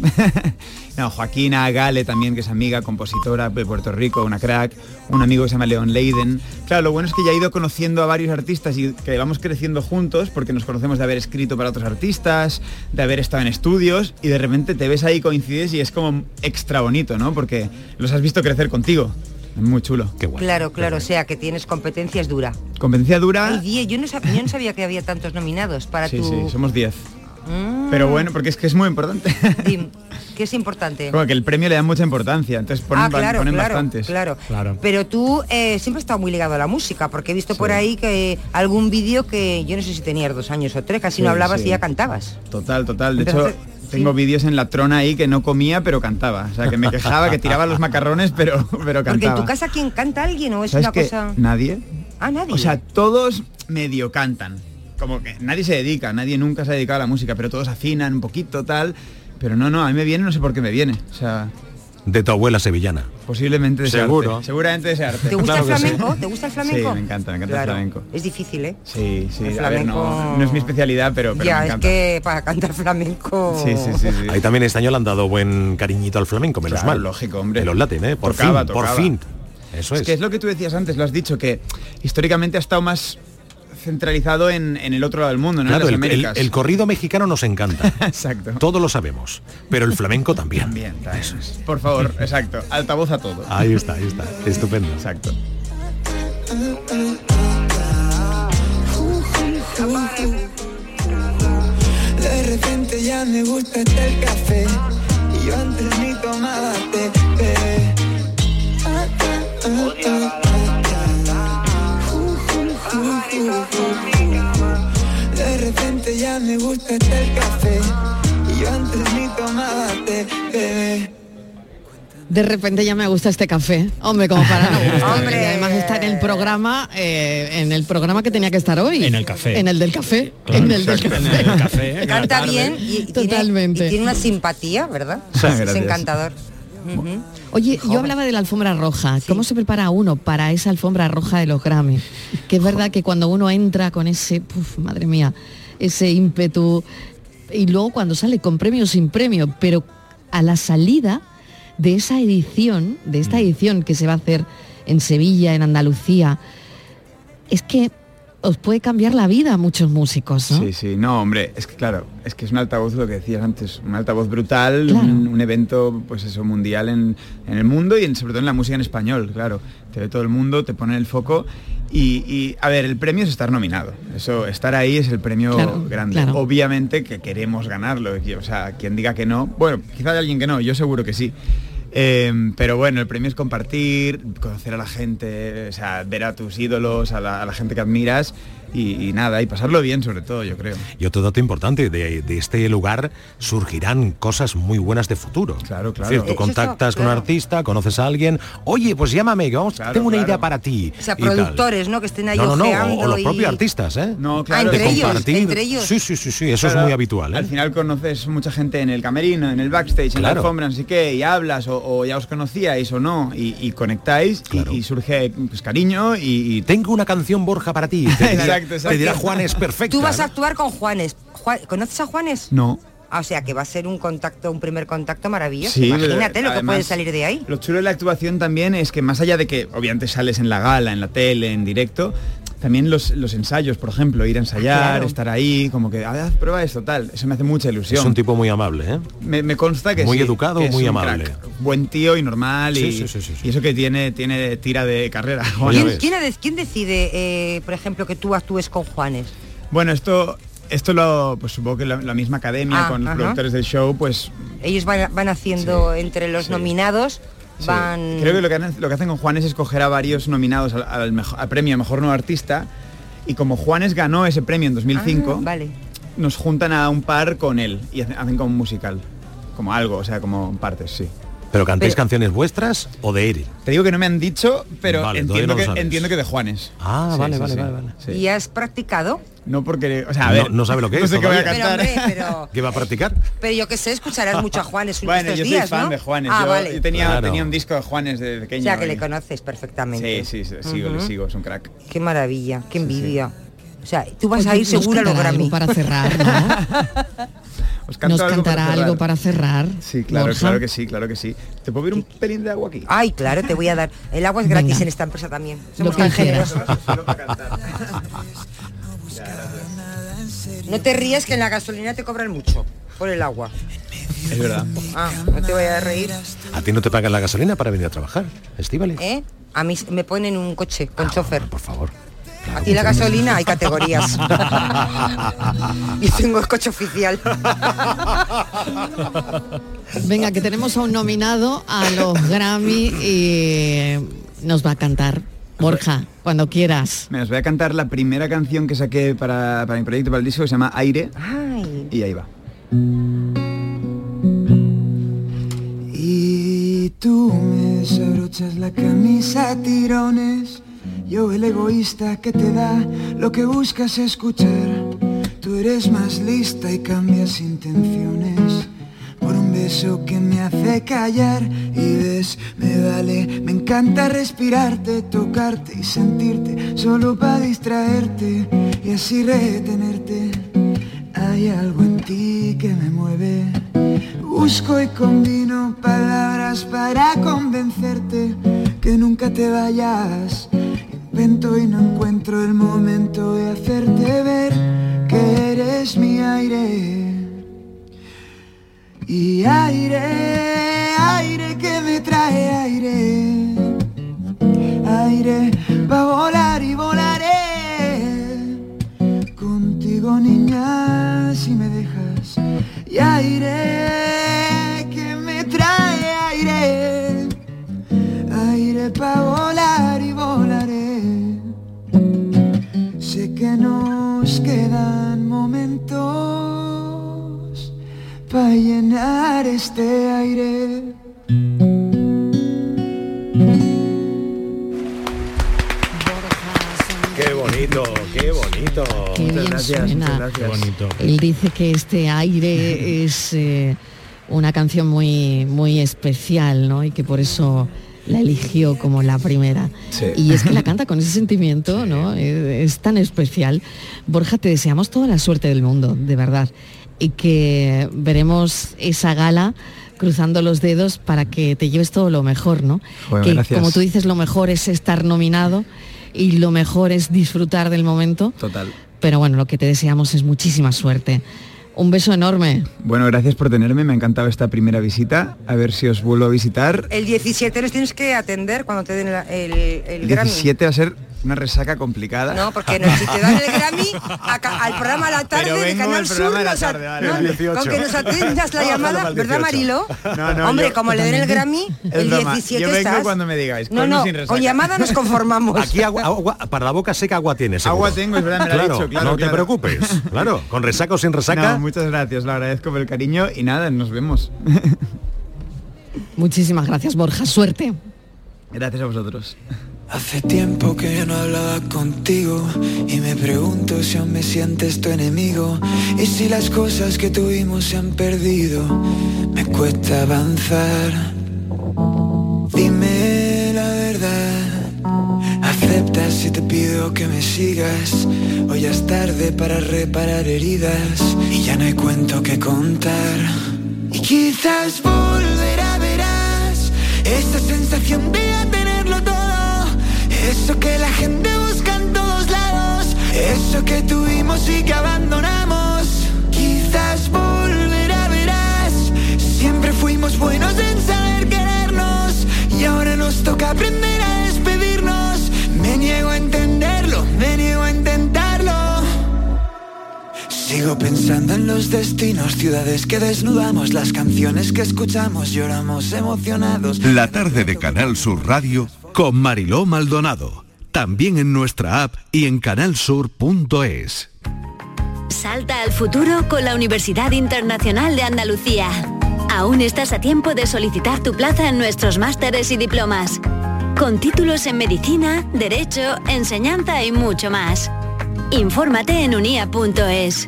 no, Joaquina Gale también, que es amiga, compositora de Puerto Rico, una crack, un amigo que se llama León Leiden. Claro, lo bueno es que ya he ido conociendo a varios artistas y que vamos creciendo juntos porque nos conocemos de haber escrito para otros artistas, de haber estado en estudios y de repente te ves ahí, coincides y es como extra bonito, ¿no? Porque los has visto crecer contigo. Es muy chulo.
Qué guay.
Claro, claro, o sea que tienes competencias dura.
Competencia dura.
Hay diez, yo no, sab- yo no sabía que había tantos nominados para
Sí,
tu.
sí, somos 10.
Mm,
Pero bueno, porque es que es muy importante.
dim, que es importante.
Como que el premio le da mucha importancia, entonces ponen,
ah, claro,
ponen
claro,
bastantes.
claro.
Claro.
Pero tú eh, siempre has estado muy ligado a la música, porque he visto por ahí que algún vídeo que yo no sé si tenías dos años o tres, casi
Sí,
no hablabas
sí.
y ya cantabas.
Total, total. De
Entonces,
hecho, tengo vídeos en la trona ahí que no comía, pero cantaba. O sea, que me quejaba, que tiraba los macarrones, pero, pero
Porque en
cantaba.
tu casa quién canta alguien o es
¿Sabes
una cosa.
Nadie.
Ah, nadie.
O sea, todos medio cantan. Como que nadie se dedica, nadie nunca se ha dedicado a la música, pero todos afinan un poquito, tal. Pero no, no, a mí me viene, no sé por qué me viene. O sea,
De tu abuela sevillana.
posiblemente de ese
Seguro.
arte. Seguramente de ese arte.
¿Te gusta
claro
el
sí.
flamenco? ¿Te gusta el flamenco?
Sí, me encanta, me encanta
Claro,
el flamenco.
Es difícil, ¿eh?
Sí, sí,
El
a ver, no,
flamenco-
no es mi especialidad, pero, pero
ya,
me
es que para cantar flamenco.
Sí, sí, sí, sí.
Ahí también este año le han dado buen cariñito al flamenco, menos
Claro,
mal.
lógico, hombre.
De los latin, ¿eh? Por
Tocaba,
fin,
tocaba.
por fin. Eso es.
Es que es lo que tú decías antes, lo has dicho, que históricamente ha estado más centralizado en, en el otro lado del mundo, ¿no?
Claro,
en
el,
las
el-
Américas.
el corrido mexicano nos encanta.
Exacto.
Todos lo sabemos. Pero el flamenco también.
También, también. Por favor, exacto. Altavoz a todo.
Ahí está, ahí está. Estupendo.
Exacto.
De repente ya me gusta hasta el café Y yo antes ni tomaba té, De repente ya me gusta hasta el café Y yo antes ni tomaba té, bebé
De repente ya me gusta este café. Hombre, como para no gustar.
Hombre.
Y además está en el programa, eh, en el programa que tenía que estar hoy.
En el café.
En el del café.
Claro,
en el del café.
en el café, en
Canta bien y, y
Totalmente.
Tiene, y tiene una simpatía, ¿verdad?
Sí,
es
gracias.
Oye, yo hablaba de la alfombra roja. ¿Cómo se prepara uno para esa alfombra roja de los Grammy? Que es verdad que cuando uno entra con ese, puf, madre mía, ese ímpetu, y luego cuando sale con premio o sin premio, pero a la salida de esa edición, de esta edición que se va a hacer en Sevilla, en Andalucía, es que os puede cambiar la vida a muchos músicos, ¿no?
Sí, sí, no, hombre, es que claro, es que es un altavoz, lo que decías antes, un altavoz brutal,
Claro.
un, un evento, pues eso, mundial en, en el mundo y en- sobre todo en la música en español, claro. Te ve todo el mundo, te pone el foco y, y, a ver, el premio es estar nominado. Eso, estar ahí es el premio
Claro,
grande.
claro.
Obviamente que queremos ganarlo, y- o sea, quien diga que no, bueno, quizá hay alguien que no, yo seguro que sí. Eh, pero bueno, el premio es compartir, conocer a la gente, o sea, ver a tus ídolos, a la gente que admiras y, y nada, y pasarlo bien sobre todo, yo creo.
Y otro dato importante, de, de este lugar surgirán cosas muy buenas de futuro.
Claro, claro.
Es decir, tú
Eso
contactas con un artista, conoces a alguien, oye, pues llámame, que vamos, tengo una idea para ti.
O sea,
tal.
productores, ¿no? Que estén ahí
No, no, no, o, o los
y-
propios artistas, ¿eh?
No,
Ah,
claro.
entre
de
ellos,
compartir.
entre ellos.
Sí, sí, sí, sí, eso
Claro,
es muy habitual. ¿eh?
Al final conoces mucha gente en el camerino, en el backstage, en la alfombra, sé qué, y hablas, o, o ya os conocíais o no, y, y conectáis, y- y, surge pues, cariño y,
Tengo una canción, Borja, para ti. Te dirá-
exacto, exacto.
Te dirá Juan, es perfecta.
Tú vas a
¿no?
actuar con Juanes. Juan- ¿Conoces a Juanes?
No.
Ah, o sea, que va a ser un contacto, un primer contacto maravilloso.
Sí,
Imagínate lo que
además,
puede salir de ahí.
Lo chulo de la actuación también es que más allá de que obviamente sales en la gala, en la tele, en directo, también los, los ensayos, por ejemplo, ir a ensayar,
Claro.
estar ahí, como que, ah, prueba esto, tal, eso me hace mucha ilusión.
Es un tipo muy amable, ¿eh?
Me, me consta que
Muy
sí,
educado,
que es
muy
un
amable.
crack. Buen tío y normal
Sí,
y,
sí, sí, sí, sí.
y eso que tiene, tiene tira de carrera.
¿Quién, quién ha de- quién decide, eh, por ejemplo, que tú actúes con Juanes?
Bueno, esto, esto lo, pues supongo que la, la misma academia
Ah,
con los
ajá.
productores del show, pues
Ellos van, van haciendo entre los nominados. Van...
Creo que lo que, han- lo que hacen con Juanes es escoger a varios nominados al, al mejo- al premio a Mejor Nuevo Artista y como Juanes ganó ese premio en 2005,
Ah, vale.
nos juntan a un par con él y hacen, hacen como un musical, como algo, o sea, como partes, sí.
¿Pero cantáis canciones vuestras o de él?
Te digo que no me han dicho, pero
Vale,
entiendo,
no
que,
sabes.
entiendo que de Juanes.
Ah,
Sí,
vale,
sí,
vale,
sí.
vale, vale.
Sí.
¿Y has practicado?
No porque, o sea, a
No-
ver,
no sabe lo que
no
es
sé qué voy a cantar.
Pero, hombre, pero-
¿Qué va a practicar?
Pero yo que sé, escucharás mucho a Juanes
Bueno,
estos
yo soy
días,
fan
¿no?
de Juanes.
Ah,
yo,
vale.
yo tenía,
Claro.
tenía un disco de Juanes de
O
pequeño.
sea, que
y-
le conoces perfectamente.
Sí, sí, sí, sigo, le sigo, es un crack.
Qué maravilla, qué envidia. O sea, tú vas a ir seguro a los Grammy.
para cerrar, ¿no?
Os canto
Nos
algo
cantará algo para cerrar.
Sí, claro,
Borja.
claro que sí, claro que sí. ¿Te puedo pedir un pelín de agua aquí?
Ay, claro, te voy a dar. El agua es gratis
Venga.
en esta empresa también.
Lo
Somos tan generosos. No te rías que en la gasolina te cobran mucho por el agua.
Es verdad.
Ah, no te voy a reír.
A ti no te pagan la gasolina para venir a trabajar, Estíbaliz.
¿Eh? A mí me ponen un coche con chofer.
Por favor.
Aquí la gasolina hay categorías. y tengo el coche oficial.
Venga, que tenemos a un nominado a los Grammy y nos va a cantar. Borja, cuando quieras.
Me os voy a cantar la primera canción que saqué para, para mi proyecto, para el disco, que se llama Aire.
Ay.
Y ahí va.
Y tú me desabrochas la camisa a tirones. Yo el egoísta que te da lo que buscas escuchar. Tú eres más lista y cambias intenciones. Por un beso que me hace callar y ves, me vale, me encanta respirarte, tocarte y sentirte, solo para distraerte y así retenerte. Hay algo en ti que me mueve. Busco y combino palabras para convencerte que nunca te vayas. Invento y no encuentro el momento de hacerte ver que eres mi aire. Y aire, aire que me trae aire. Aire pa' volar y volaré contigo niña si me dejas y aire que me trae aire aire pa volar que nos quedan momentos para llenar este aire
Qué bonito, qué bonito.
Qué bien suena.
Qué bonito.
Él dice que este aire es eh, una canción muy, muy especial, ¿no? Y que por eso la eligió como la primera.
Sí.
Y es que la canta con ese sentimiento, ¿no? Es, es tan especial. Borja, te deseamos toda la suerte del mundo, de verdad. Y que veremos esa gala cruzando los dedos para que te lleves todo lo mejor, ¿no? Que
gracias.
como tú dices, lo mejor es estar nominado y lo mejor es disfrutar del momento.
Total.
Pero bueno, lo que te deseamos es muchísima suerte. Un beso enorme.
Bueno, gracias por tenerme, me ha encantado esta primera visita. A ver si os vuelvo a visitar.
El 17 los tienes que atender cuando te den el, el
El
Grammy.
17 va a ser Una resaca complicada.
No, porque no, si te dan el Grammy a al programa a la tarde
Pero
de Canal Sur,
de la tarde, vale,
no,
vale. 18.
con que nos atiendas la llamada, ¿verdad
18.
Marilo?
No, no,
Hombre,
yo-
como le den el Grammy, el
broma.
17
Yo vengo
estás.
cuando me digáis,
No,
con y
no,
sin resaca.
con llamada nos conformamos.
Aquí agua, agua- para la boca seca agua tienes. seguro.
Agua tengo, es verdad, me lo ha
claro,
dicho, claro,
No te preocupes. Claro, con resaca o sin resaca.
No, muchas gracias, lo agradezco por el cariño y nada, nos vemos.
Muchísimas gracias, Borja. Suerte.
Gracias a vosotros.
Hace tiempo que yo no hablaba contigo y me pregunto si aún me sientes tu enemigo y si las cosas que tuvimos se han perdido, me cuesta avanzar. Dime la verdad, aceptas si te pido que me sigas, hoy es tarde para reparar heridas y ya no hay cuento que contar. Y quizás volverá, verás, esa sensación de tenerlo todo. Eso que la gente busca en todos lados, eso que tuvimos y que abandonamos. Quizás volverá, verás. Siempre fuimos buenos en saber querernos y ahora nos toca aprender Sigo pensando en los destinos, ciudades que desnudamos, las canciones que escuchamos, lloramos emocionados.
La tarde de Canal Sur Radio con Mariló Maldonado. También en nuestra app y en canalsur.es.
Salta al futuro con la Universidad Internacional de Andalucía. Aún estás a tiempo de solicitar tu plaza en nuestros másteres y diplomas. Con títulos en medicina, derecho, enseñanza y mucho más. Infórmate en unia.es.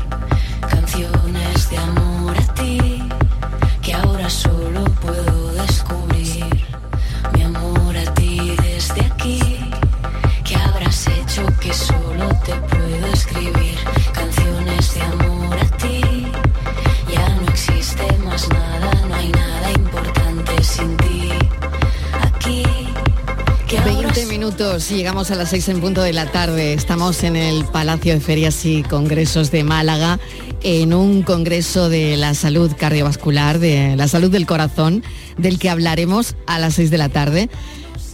minutos y llegamos a las 6 en punto de la tarde. Estamos en el Palacio de Ferias y Congresos de Málaga en un congreso de la salud cardiovascular, de la salud del corazón, del que hablaremos a las 6 de la tarde.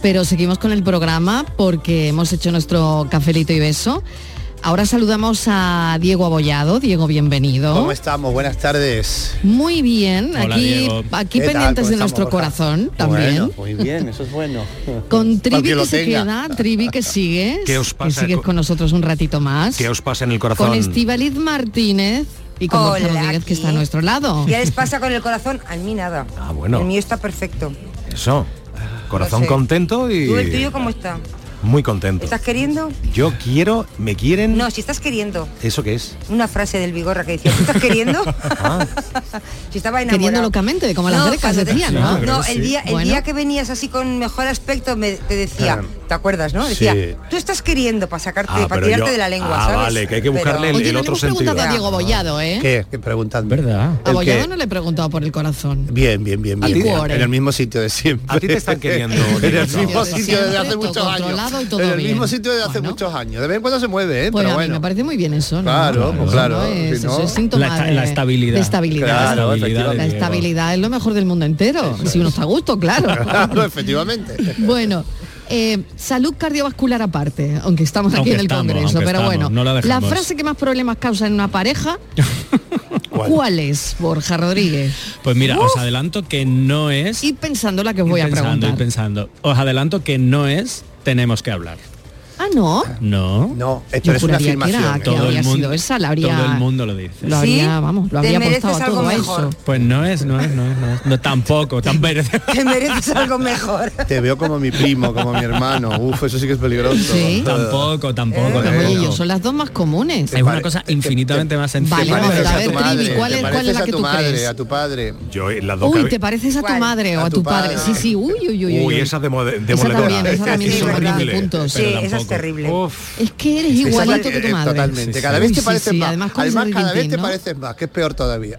Pero seguimos con el programa porque hemos hecho nuestro cafelito y beso. Ahora saludamos a Diego Abollado. Diego, bienvenido.
¿Cómo estamos? Buenas tardes.
Muy bien,
Hola,
aquí,
Diego.
aquí pendientes
¿Cómo
de
estamos,
nuestro
Borja?
corazón también.
Bueno, muy bien, eso es bueno.
Con Trivi
lo
que se queda, Trivi que sigues,
¿Qué os
que
pasa
sigues
con-
nosotros un ratito más.
¿Qué os pasa en el corazón?
Con Estivaliz Martínez y con Borja
Hola,
Rodríguez que está a nuestro lado.
¿Qué les pasa con el corazón? A mí nada.
Ah, bueno.
El mío está perfecto.
Eso. Corazón
No sé.
contento y
¿Tú el tuyo cómo está?
Muy contento.
¿Estás queriendo?
Yo quiero, me quieren.
No, si estás queriendo.
¿Eso qué es?
Una frase del Vigorra que decía, ¿tú estás queriendo? si estaba enamorado.
Queriendo locamente, como las grecas
te-
¿no?
No, el día, el
Bueno.
día que venías así con mejor aspecto me te decía, ¿te acuerdas, no? Decía,
Sí.
tú estás queriendo para sacarte,
Ah,
para
pero
tirarte
yo-
de la lengua,
ah,
¿sabes?
vale, que hay que buscarle el-
Oye,
el
no le
otro
hemos preguntado
sentido.
a Diego Bollado, ¿eh?
¿Qué? ¿Qué preguntan?
¿Verdad?
A
¿El
Bollado no le he preguntado por el corazón.
Bien, bien, bien,
¿A
bien.
ti? Cuore.
En el mismo sitio de siempre.
A ti te están queriendo,
en el mismo sitio desde hace muchos años.
Controlado y todo
en el
bien.
mismo sitio desde hace muchos años. De vez en cuando se mueve, ¿eh?
Pues
Pero
a mí
bueno.
me parece muy bien eso, ¿no?
Claro, pues
Eso
claro,
no es-
si no-
eso es síntoma
La esta-
de,
la estabilidad.
de estabilidad.
Claro,
la
efectivamente.
estabilidad es lo mejor del mundo entero, si uno está a gusto, claro.
Claro, efectivamente.
Bueno, eh, salud cardiovascular aparte, aunque estamos aquí
Aunque
en el
estamos,
Congreso, pero
estamos,
bueno,
no la
frase que más problemas causa en una pareja, ¿cuál, es, Borja Rodríguez?
Pues mira, os adelanto que no es...
Y pensando la que os voy a
pensando y
preguntar.
pensando. Os adelanto que no es tenemos que hablar.
Ah, no.
No.
No,
Yo juraría que era- que habría sido esa, la habría-
todo el mundo lo dice.
Lo habría, vamos, lo
Te
habría
mereces
apostado
algo
todo
mejor.
eso.
Pues no es, no es, no es, no es. No, tampoco, tan.
Te mereces algo mejor.
Te veo como mi primo, como mi hermano. Uf, eso sí que es peligroso.
Sí.
Tampoco, tampoco,
Oye,
tampoco.
yo son las dos más comunes.
Es una cosa infinitamente más sencilla.
Vale, a ver, Trivi, ¿cuál es, cuál es la
a
que
tu
tú
madre,
crees?
a tu padre.
Yo eh, las dos
Uy, ¿te pareces a tu madre o
A tu
padre? Sí, sí, uy, uy, uy, uy.
Uy, esa demo-
Esa
demoledora.
también, esa también
es
es puntos.
Sí, Terrible.
Uf.
Es que eres igualito
es-
que tu
eh,
madre.
Totalmente. Cada
sí.
vez te pareces
sí,
más.
además
cada vez te pareces más, que es peor todavía.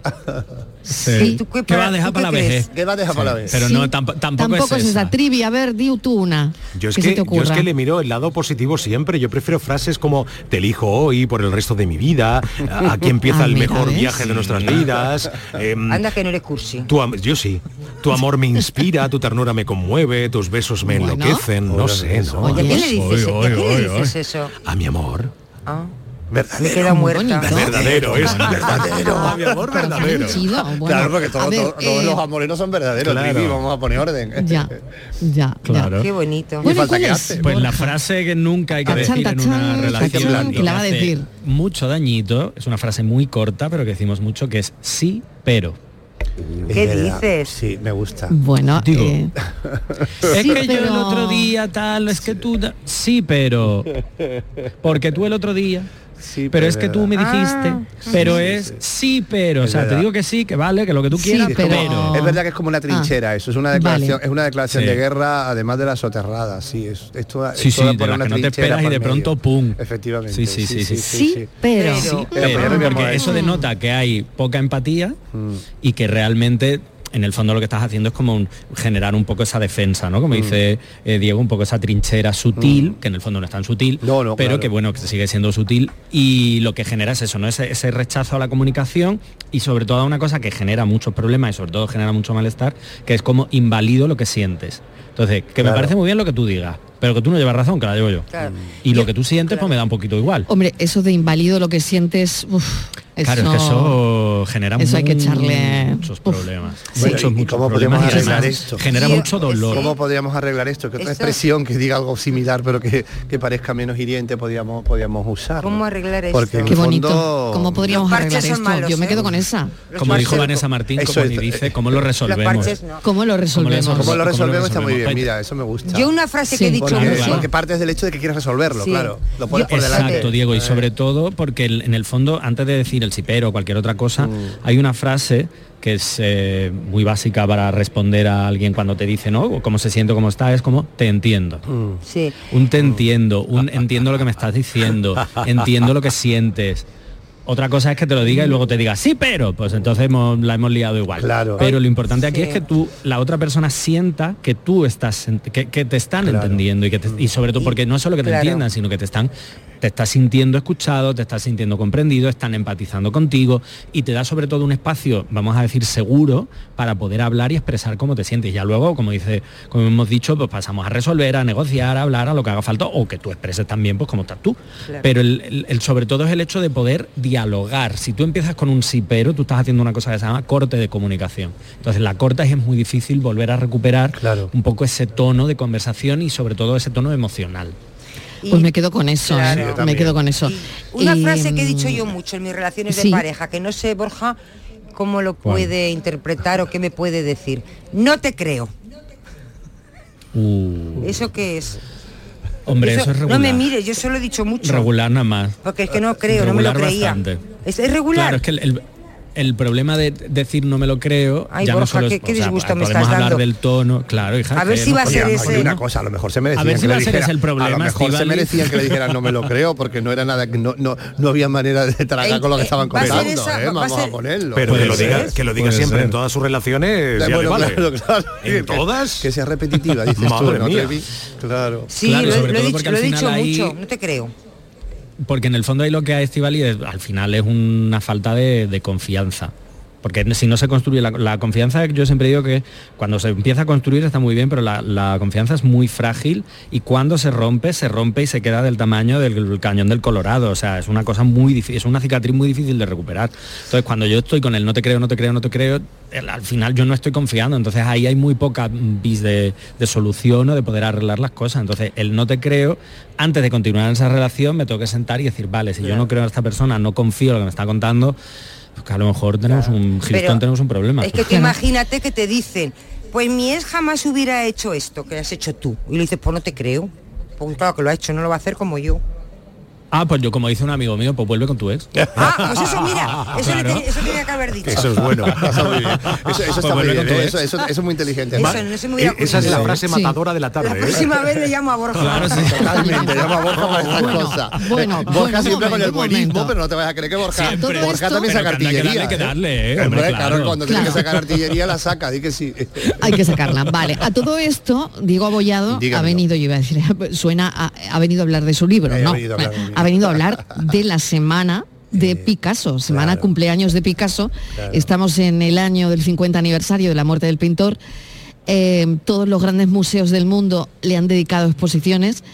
Sí.
¿tú qué-
¿Qué va a dejar para la vejez?
¿Qué va a dejar para la vez?
Pero
Sí,
no, tamp- tampoco,
Tampoco es esa. Trivi, a ver, di tú una.
Yo es
que,
yo es que le miro el lado positivo siempre. Yo prefiero frases como te elijo hoy por el resto de mi vida. a- Aquí empieza
Ah,
el mejor
¿ves?
viaje de nuestras vidas. em,
Anda que no eres cursi.
yo sí. Tu amor me inspira, tu ternura me conmueve, tus besos me
Bueno.
enloquecen. No sé, ¿no?
Oye, ¿a quién le dices,
Oye,
¿a quién
oye,
le
oye,
dices eso?
A mi amor.
Ah,
Verdadero.
me queda muerta.
Verdadero, es verdadero. A mi amor
qué
verdadero.
chido. Bueno,
claro, porque todo-
ver,
todo- todos
eh,
los amores no son verdaderos,
Claro.
Trivi, vamos a poner orden.
Ya, ya,
Claro.
ya.
Qué bonito.
Bueno, ¿y
falta que hace?
Pues la frase que nunca hay que
Tachán,
decir en una relación
tachán, que
la va a decir.
mucho dañito, es una frase muy corta, pero que decimos mucho, que es sí, pero.
¿Qué dices?
Sí, me gusta.
Bueno,
Digo,
eh,
Es
Sí,
que yo el otro día tal, es que tú... Sí, pero... Porque tú el otro día...
Sí,
Pero es que tú me dijiste,
Ah,
pero
sí,
es
sí.
sí, pero, o
Es
sea, te digo que sí, que vale, que lo que tú
Sí,
quieras,
Es,
pero...
como- es verdad que es como una trinchera, eso es una declaración,
Vale.
es una declaración
Sí.
de guerra, además de la soterrada, sí, es, esto,
Sí,
esto
sí,
por
las
una
que no te esperas y de pronto, pum.
Efectivamente.
Sí, sí, sí, sí.
sí, pero.
Pero-
Sí,
Pero,
pero,
pero no
porque eso
hecho.
denota que hay poca empatía
Mm.
y que realmente en el fondo lo que estás haciendo es como un- generar un poco esa defensa, ¿no? Como
Mm.
dice eh, Diego, un poco esa trinchera sutil, que en el fondo no es tan sutil,
No, no,
pero
claro.
que bueno, que sigue siendo sutil y lo que genera es eso, ¿no? Ese, ese rechazo a la comunicación y sobre todo a una cosa que genera muchos problemas y sobre todo genera mucho malestar, que es como invalido lo que sientes. Entonces, que me parece muy bien lo que tú digas, pero que tú no llevas razón, que la llevo yo.
Claro.
Y lo que tú sientes, pues me da un poquito igual.
Hombre, eso de inválido lo que sientes, uf,
Claro, es que eso genera
eso hay que echarle-
muchos problemas.
Bueno,
muchos,
¿y
muchos
cómo
problemas
podríamos arreglar esto?
Genera
Sí,
mucho dolor.
¿Cómo podríamos arreglar esto? ¿Qué otra
Eso-
expresión que diga algo similar pero que, que parezca menos hiriente podríamos, podríamos usar?
¿Cómo arreglar esto?
Porque en
Qué
el
bonito.
fondo-
¿Cómo podríamos arreglar esto?
malos,
Yo me
¿eh?
quedo con esa.
Como dijo Vanessa Martín,
Eso
como
es-
ni dice, ¿cómo lo
Los
resolvemos?
parches no.
¿Cómo lo resolvemos?
¿Cómo lo
¿Cómo lo
resolvemos? Está muy bien, mira, eso me gusta.
Yo una frase
Sí.
que he dicho
porque,
mucho.
porque partes del hecho de que quieres resolverlo,
Sí.
claro. Lo pones
Yo-
por delante.
Exacto, Diego, y
Eh,
sobre todo porque en el fondo, antes de decir el sipero o cualquier otra cosa,
Mm.
hay una frase que es eh, muy básica para responder a alguien cuando te dice, ¿no? O cómo se siente, cómo está, es como, te entiendo.
Mm.
Sí.
Un te entiendo, un entiendo lo que me estás diciendo, entiendo lo que sientes. Otra cosa es que te lo diga y luego te diga, sí, pero, pues entonces hemos- la hemos liado igual.
Claro.
Pero lo importante aquí
Sí.
es que tú, la otra persona sienta que tú estás, que, que te están
Claro.
entendiendo y, que te- y sobre todo porque no es solo que te
Claro.
entiendan, sino que te están te estás sintiendo escuchado, te estás sintiendo comprendido, están empatizando contigo y te da sobre todo un espacio, vamos a decir, seguro para poder hablar y expresar cómo te sientes. Ya luego, como dice, como hemos dicho, pues pasamos a resolver, a negociar, a hablar, a lo que haga falta, o que tú expreses también, pues cómo estás tú.
Claro.
Pero el, el- el sobre todo es el hecho de poder dialogar. Si tú empiezas con un sí pero, tú estás haciendo una cosa que se llama corte de comunicación. Entonces la corta es muy difícil volver a recuperar
Claro.
un poco ese tono de conversación y sobre todo ese tono emocional.
Pues me quedo con eso,
Claro.
¿eh? Me quedo con eso.
Una
Y,
frase que he
mm,
dicho yo mucho en mis relaciones
sí.
de pareja, que no sé, Borja, cómo lo
¿Cuál?
puede interpretar o qué me puede decir. No te creo.
Uh,
¿Eso qué es?
hombre, eso, es
no
regular.
me mires, yo solo he dicho mucho.
Regular nada más.
Porque es que no creo, no me lo creía.
bastante.
¿Es, es regular?
Claro, es que el, el- el problema de decir no me lo creo,
Ay,
ya
Borja,
no solo es,
qué- qué
o sea,
disgusto me
podemos
estás
hablar
dando.
del tono, claro, hija.
A ver si
no
va a ser ese-
Oye, una cosa, a lo mejor se merecían
ver si
que
va
le
a ser
dijera-
ese el problema,
A lo mejor se
Estíbaliz.
merecían que le dijeran no me lo creo porque no era nada que no, no, no había manera de tragar con lo que
eh,
estaban
a
contando,
esa-
¿eh?
va a
Vamos a,
ser-
ponerlo.
Pero que lo diga, que lo diga siempre
ser.
en todas sus relaciones,
Eh,
ya le
bueno,
vale.
claro, claro.
En todas.
Que sea repetitiva, dices tú. Claro.
Sí,
Claro,
lo, he
todo
dicho, mucho, no te creo.
Porque en el fondo hay lo que a Estivali es, al final es una falta de confianza. Porque si no se construye la, la confianza, yo siempre digo que cuando se empieza a construir está muy bien, pero la, la confianza es muy frágil y cuando se rompe, se rompe y se queda del tamaño del cañón del Colorado. O sea, es una cosa muy difícil, es una cicatriz muy difícil de recuperar. Entonces, cuando yo estoy con el no te creo, no te creo, no te creo, el- al final yo no estoy confiando. Entonces ahí hay muy poca vis de, de solución o de poder arreglar las cosas. Entonces, el no te creo, antes de continuar en esa relación, me tengo que sentar y decir, vale, si yo no creo en esta persona, no confío en lo que me está contando, pues que a lo mejor tenemos un tenemos un problema.
Es que imagínate que te dicen, pues mi ex jamás hubiera hecho esto que has hecho tú. Y le dices, pues no te creo. Pues claro que lo ha hecho, no lo va a hacer como yo.
Ah, pues yo como dice un amigo mío, pues vuelve con tu ex.
Ah, pues eso mira, eso, le
Claro.
te- eso tenía que haber dicho.
Eso es bueno, eso muy bien. Eso, eso está muy
vuelve
bien,
con tu
¿eh? eso, eso- eso es muy inteligente.
Eso, no se me
eh, Esa es la frase
Sí.
matadora de la tarde.
La
¿eh?
próxima vez le llamo a Borja.
Totalmente, llamo a Borja para estas
Bueno,
cosas.
bueno,
Borja
bueno,
siempre
un
con el
momento,
buenismo,
momento.
pero no te vas a creer que Borja,
Siempre.
Borja
Todo
también
esto-
saca artillería.
darle, que
¿eh?
darle, ¿eh?
Hombre,
Hombre,
claro,
claro.
cuando tiene que
Claro.
sacar artillería la saca, di que sí.
Hay que sacarla. Vale. A todo esto, Diego Abollado ha venido, yo iba a decir, suena, a- ha venido a hablar de su libro,
Eh, ha
¿no? Ha venido a hablar de la semana de Picasso, semana cumpleaños de Picasso.
claro.
Estamos en el año del 50 aniversario de la muerte del pintor. Eh, todos los grandes museos del mundo le han dedicado exposiciones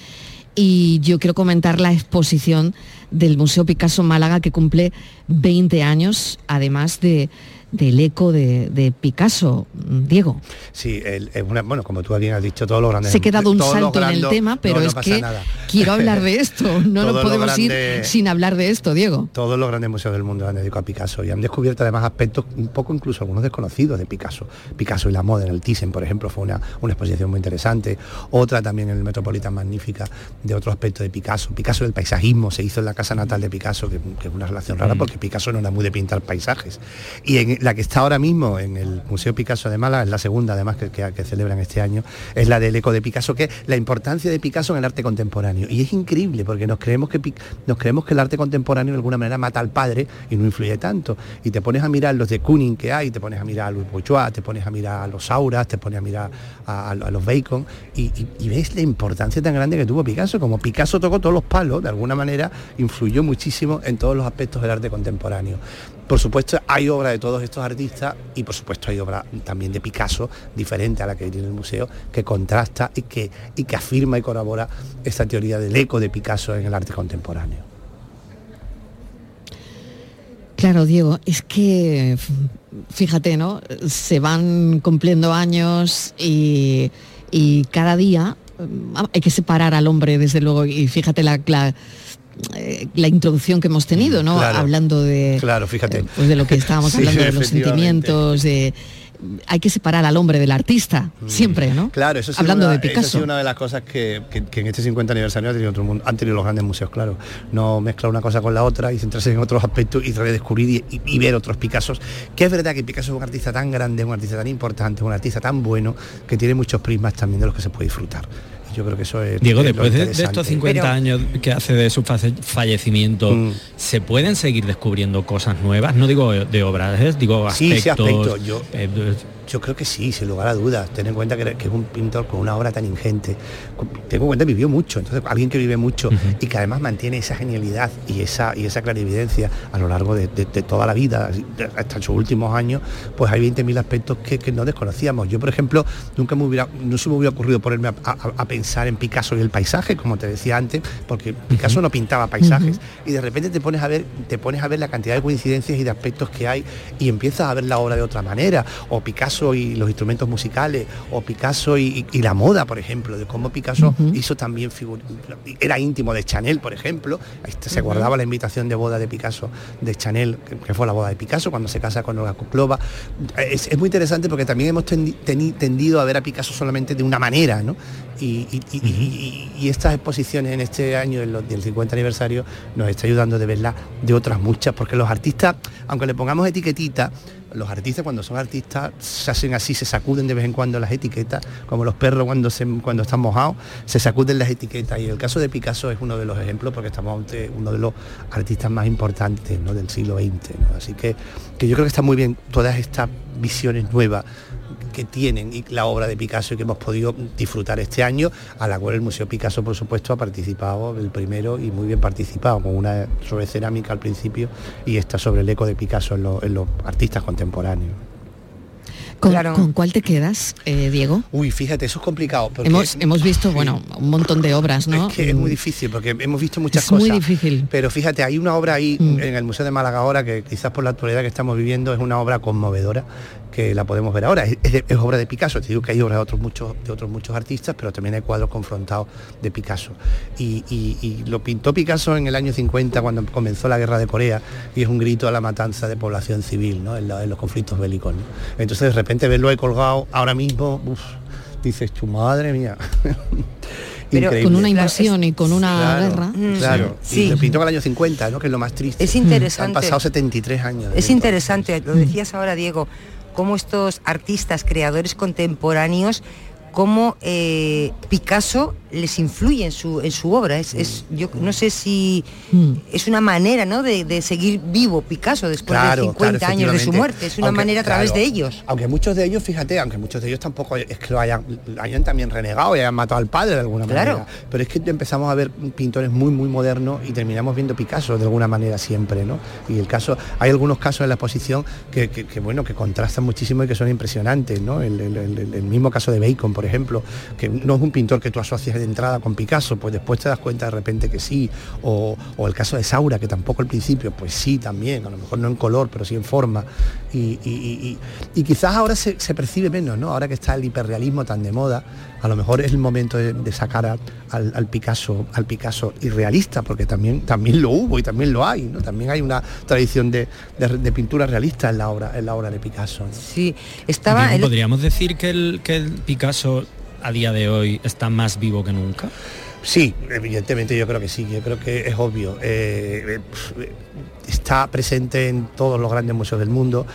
y yo quiero comentar la exposición del Museo Picasso Málaga que cumple 20 años, además de del eco de, de Picasso, Diego.
Sí, el- es una- bueno, como tú bien has dicho, todos los grandes...
Se ha quedado un salto en el tema, pero
no, no
es que
nada.
quiero hablar de esto. No nos podemos ir sin hablar de esto, Diego.
Todos los grandes museos del mundo han dedicado a Picasso y han descubierto además aspectos un poco incluso algunos desconocidos de Picasso. Picasso y la moda en el Thyssen, por ejemplo, fue una, una exposición muy interesante. Otra también en el Metropolitan magnífica de otro aspecto de Picasso. Picasso del paisajismo se hizo en la casa natal de Picasso, que, que es una relación rara
Mm.
porque Picasso no era muy de pintar paisajes. Y en la que está ahora mismo en el Museo Picasso de Málaga, es la segunda además que, que- celebran este año, es la del eco de Picasso, que es la importancia de Picasso en el arte contemporáneo. Y es increíble porque nos creemos que nos creemos que el arte contemporáneo de alguna manera mata al padre y no influye tanto. Y te pones a mirar los de Kuning que hay, te pones a mirar a Louis Bourgeois, te pones a mirar a los Sauras, te pones a mirar a, los Bacon y- y ves la importancia tan grande que tuvo Picasso. Como Picasso tocó todos los palos, de alguna manera influyó muchísimo en todos los aspectos del arte contemporáneo. Por supuesto, hay obra de todos estos artistas y por supuesto hay obra también de Picasso, diferente a la que tiene el museo, que contrasta y que, y que afirma y corrobora esta teoría del eco de Picasso en el arte contemporáneo.
Claro, Diego, es que fíjate, ¿no? Se van cumpliendo años y, y cada día mm, hay que separar al hombre, desde luego, y fíjate la, la, eh, la introducción que hemos tenido, ¿no?
Claro.
Hablando de,
Claro, fíjate.
eh, pues de lo que estábamos
Sí,
hablando, de los sentimientos, de hay que separar al hombre del artista, siempre, ¿no?
Mm. Claro, eso sido
Hablando
una,
de
eso ha
Picasso.
sido una de las cosas que, que- que en este 50 aniversario ha tenido otro mundo- han tenido los grandes museos, claro. No mezclar una cosa con la otra y centrarse en otros aspectos y redescubrir y, y- y ver otros Picassos. Que es verdad que Picasso es un artista tan grande, un artista tan importante, un artista tan bueno, que tiene muchos prismas también de los que se puede disfrutar. Yo creo que eso es...
Diego,
es
después de, estos 50 años que hace de su fallecimiento,
Mm.
¿se pueden seguir descubriendo cosas nuevas? No digo de obras, digo
Sí, sí,
aspectos.
aspecto. Yo,
eh,
yo creo que sí, sin lugar a dudas. Ten en cuenta que, que es un pintor con una obra tan ingente. Tengo en cuenta que vivió mucho. Entonces, alguien que vive mucho y que además mantiene esa genialidad y esa, y esa clarividencia a lo largo de, de- de toda la vida, hasta sus últimos años, pues hay 20.000 aspectos que, que no desconocíamos. Yo, por ejemplo, nunca me hubiera, no se me hubiera ocurrido ponerme a, a- a pensar en Picasso y el paisaje, como te decía antes, porque Picasso no pintaba paisajes. Y de repente te pones a ver, te pones a ver la cantidad de coincidencias y de aspectos que hay y empiezas a ver la obra de otra manera. O Picasso y los instrumentos musicales, o Picasso y, y la moda, por ejemplo, de cómo Picasso hizo también era íntimo de Chanel, por ejemplo. Está, se guardaba la invitación de boda de Picasso, de Chanel, que, fue la boda de Picasso cuando se casa con Olga Kuklova. Es, es muy interesante porque también hemos tendido a ver a Picasso solamente de una manera, ¿no? Y estas exposiciones en este año, en los- del 50 aniversario, nos está ayudando de verla de otras muchas, porque los artistas, aunque le pongamos etiquetita, los artistas cuando son artistas se hacen así, se sacuden de vez en cuando las etiquetas, como los perros cuando, se, cuando están mojados, se sacuden las etiquetas. Y el caso de Picasso es uno de los ejemplos porque estamos ante uno de los artistas más importantes ¿no? del siglo XX. Así que, que yo creo que está muy bien todas estas visiones nuevas que tienen y la obra de Picasso y que hemos podido disfrutar este año, a la cual el Museo Picasso, por supuesto, ha participado el primero y muy bien participado, con una sobre cerámica al principio y esta sobre el eco de Picasso en, lo- en los artistas contemporáneos.
¿Con, con cuál te quedas, eh, Diego?
Uy, fíjate, eso es complicado. porque-
Hemos, hemos visto, bueno, un montón de obras, ¿no?
Es que es muy
Mm,
difícil porque hemos visto muchas
Es
cosas.
muy difícil. Mm.
Pero fíjate, hay una obra ahí en el Museo de Málaga ahora que quizás por la actualidad que estamos viviendo es una obra conmovedora que la podemos ver ahora. Es, es de- es obra de Picasso. Te digo que hay obras de otros muchos, de otros muchos artistas, pero también hay cuadros confrontados de Picasso. Y, y- y lo pintó Picasso en el año 50 cuando comenzó la guerra de Corea y es un grito a la matanza de población civil ¿no? en, la- en los conflictos bélicos. ¿no? Entonces de repente verlo ahí colgado ahora mismo, uf, dices, tu madre mía.
Pero
Increíble.
con una invasión y con una
Claro,
guerra.
Claro,
Sí.
y lo pintó en el año 50, ¿no? que es lo más triste.
Es interesante.
Han pasado 73 años.
Es interesante, lo decías ahora, Diego, cómo estos artistas, creadores contemporáneos, cómo eh, Picasso les influye en su, en su obra. Es, es- yo no sé si es una manera ¿no? de, de seguir vivo Picasso después de 50 años de su muerte. Es una
Aunque,
manera a través
claro,
de ellos.
Aunque muchos de ellos, fíjate, aunque muchos de ellos tampoco es que lo hayan, hayan también renegado y hayan matado al padre de alguna
Claro.
manera. Pero es que empezamos a ver pintores muy, muy modernos y terminamos viendo Picasso de alguna manera siempre, ¿no? Y el caso, hay algunos casos en la exposición que, que- que, bueno, que contrastan muchísimo y que son impresionantes, ¿no? El, el- el- el mismo caso de Bacon, por ejemplo, que no es un pintor que tú asocias de entrada con Picasso, pues después te das cuenta de repente que sí. O, o el caso de Saura, que tampoco al principio, pues sí también, a lo mejor no en color, pero sí en forma. Y, y- y- y- y quizás ahora se, se percibe menos, ¿no? Ahora que está el hiperrealismo tan de moda, a lo mejor es el momento de, de sacar a- al, al Picasso, al Picasso irrealista, porque también, también lo hubo y también lo hay, ¿no? También hay una tradición de, de- de pintura realista en la obra, en la obra de Picasso.
Sí,
Diego, ¿Podríamos decir que el, que el Picasso a día de hoy está más vivo que nunca?
Sí, evidentemente yo creo que sí, yo creo que es obvio. Eh, eh, está presente en todos los grandes museos del mundo.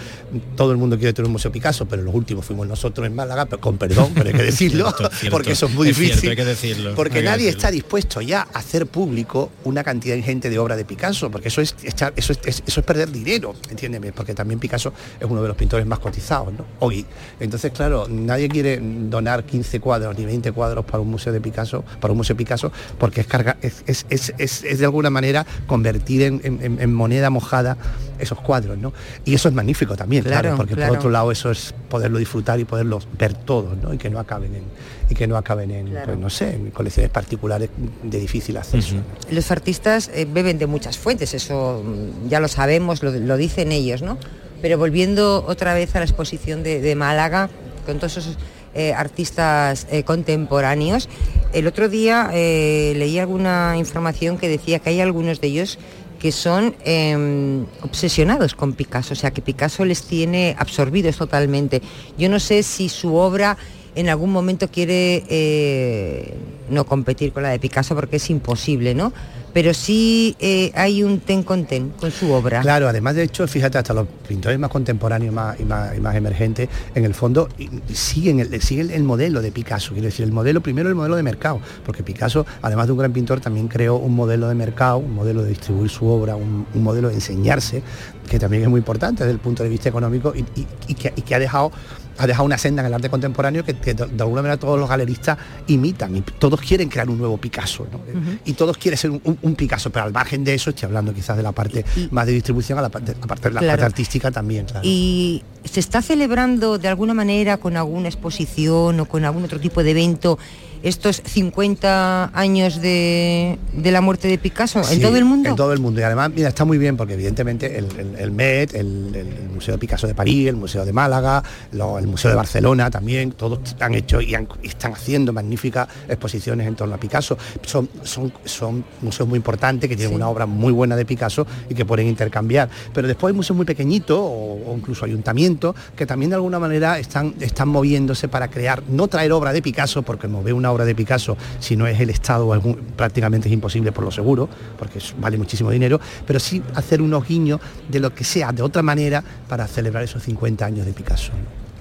Todo el mundo quiere tener un museo Picasso, pero los últimos fuimos nosotros en Málaga, pero con perdón, pero hay que decirlo,
Cierto, cierto.
porque eso es muy
Es cierto,
difícil.
hay que decirlo,
porque
hay que
nadie
decirlo.
está dispuesto ya a hacer público una cantidad ingente de obra de Picasso, porque eso es echar- eso es, es- eso es perder dinero, entiéndeme, porque también Picasso es uno de los pintores más cotizados, ¿no? Hoy. Entonces, claro, nadie quiere donar 15 cuadros ni 20 cuadros para un museo de Picasso, para un museo Picasso, porque es carga, es, es- es- de alguna manera convertir en, en- en- en moneda mojada esos cuadros, ¿no? Y eso es magnífico también, claro,
Claro,
porque
claro.
por otro lado eso es poderlo disfrutar y poderlos ver todos, ¿no? Y que no acaben en, y que no acaben en,
Claro.
pues no sé, en colecciones particulares de difícil acceso.
Los artistas eh, beben de muchas fuentes, eso mm, ya lo sabemos, lo, lo dicen ellos, ¿no? Pero volviendo otra vez a la exposición de, de Málaga, con todos esos eh, artistas eh, contemporáneos, el otro día eh, leí alguna información que decía que hay algunos de ellos que son eh, obsesionados con Picasso, o sea que Picasso les tiene absorbidos totalmente. Yo no sé si su obra en algún momento quiere eh, no competir con la de Picasso porque es imposible, ¿no? Pero sí eh, hay un ten con ten con su obra.
Claro, además de hecho, fíjate, hasta los pintores más contemporáneos más, y, más, emergentes, en el fondo siguen, el, siguen el modelo de Picasso, quiero decir, el modelo, primero el modelo de mercado, porque Picasso, además de un gran pintor, también creó un modelo de mercado, un modelo de distribuir su obra, un, modelo de enseñarse, que también es muy importante desde el punto de vista económico y que ha dejado ha dejado una senda en el arte contemporáneo que, que de, de alguna manera todos los galeristas imitan y todos quieren crear un nuevo Picasso ¿no? y todos quieren ser un, un- un Picasso pero al margen de eso estoy hablando quizás de la parte más de distribución a la parte, de la
Claro.
parte artística también claro.
Y se está celebrando de alguna manera con alguna exposición o con algún otro tipo de evento estos 50 años de, de la muerte de Picasso en todo el mundo.
En todo el mundo. Y además, mira, está muy bien porque evidentemente el, el- el Met, el, el- el Museo de Picasso de París, el Museo de Málaga, lo- el Museo de Barcelona también, todos han hecho y, han- y están haciendo magníficas exposiciones en torno a Picasso. Son, son, son museos muy importantes que tienen
Sí.
una obra muy buena de Picasso y que pueden intercambiar. Pero después hay museos muy pequeñitos o, o incluso ayuntamientos que también de alguna manera están, están moviéndose para crear, no traer obra de Picasso, porque mover una obra de Picasso, si no es el Estado, prácticamente es imposible por lo seguro, porque vale muchísimo dinero, pero sí hacer unos guiños de lo que sea, de otra manera, para celebrar esos 50 años de Picasso.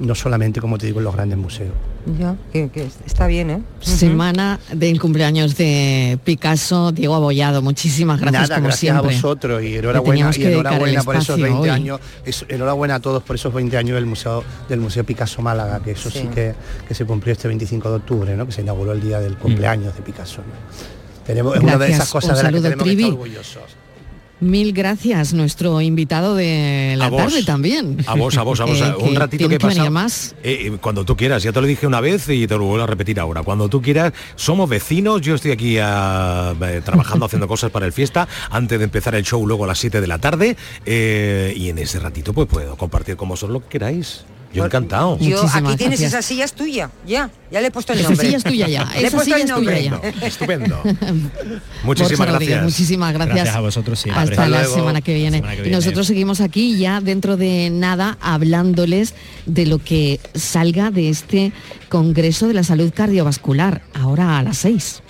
No solamente, como te digo, en los grandes museos.
Ya, que, que está bien, ¿eh?
Semana del cumpleaños de Picasso, Diego Abollado. Muchísimas gracias
Nada,
como
gracias
siempre.
a vosotros y enhorabuena, y enhorabuena por esos
espacio
20
hoy.
años, es- enhorabuena a todos por esos 20 años del Museo del Museo Picasso Málaga, que eso sí,
Sí.
que, que se cumplió este 25 de octubre, ¿no? que se inauguró el día del cumpleaños de Picasso. ¿no? Tenemos, es una de esas cosas
un
de las que tenemos que estar
Trivi.
orgullosos.
Mil gracias, nuestro invitado de la
A vos.
tarde también.
A vos, a vos, a vos.
Eh,
un ratito que pasa.
más.
Eh, eh, cuando tú quieras, ya te lo dije una vez y te lo vuelvo a repetir ahora. Cuando tú quieras, somos vecinos, yo estoy aquí ah, eh, trabajando, haciendo cosas para el fiesta, antes de empezar el show luego a las 7 de la tarde. y en ese ratito pues puedo compartir con vosotros lo que queráis. Yo encantado.
Yo, aquí tienes esa silla es tuya, ya, ya le he puesto el
Esa
nombre.
silla es tuya ya,
Le he
esa
puesto
silla
el
es tuya ya.
Estupendo. Muchísimas
Rodríguez,
gracias.
Muchísimas gracias.
Gracias a vosotros siempre.
Hasta
Hasta
la semana que viene.
Semana que
Y
viene.
nosotros seguimos aquí ya dentro de nada hablándoles de lo que salga de este Congreso de la Salud Cardiovascular, ahora a las seis.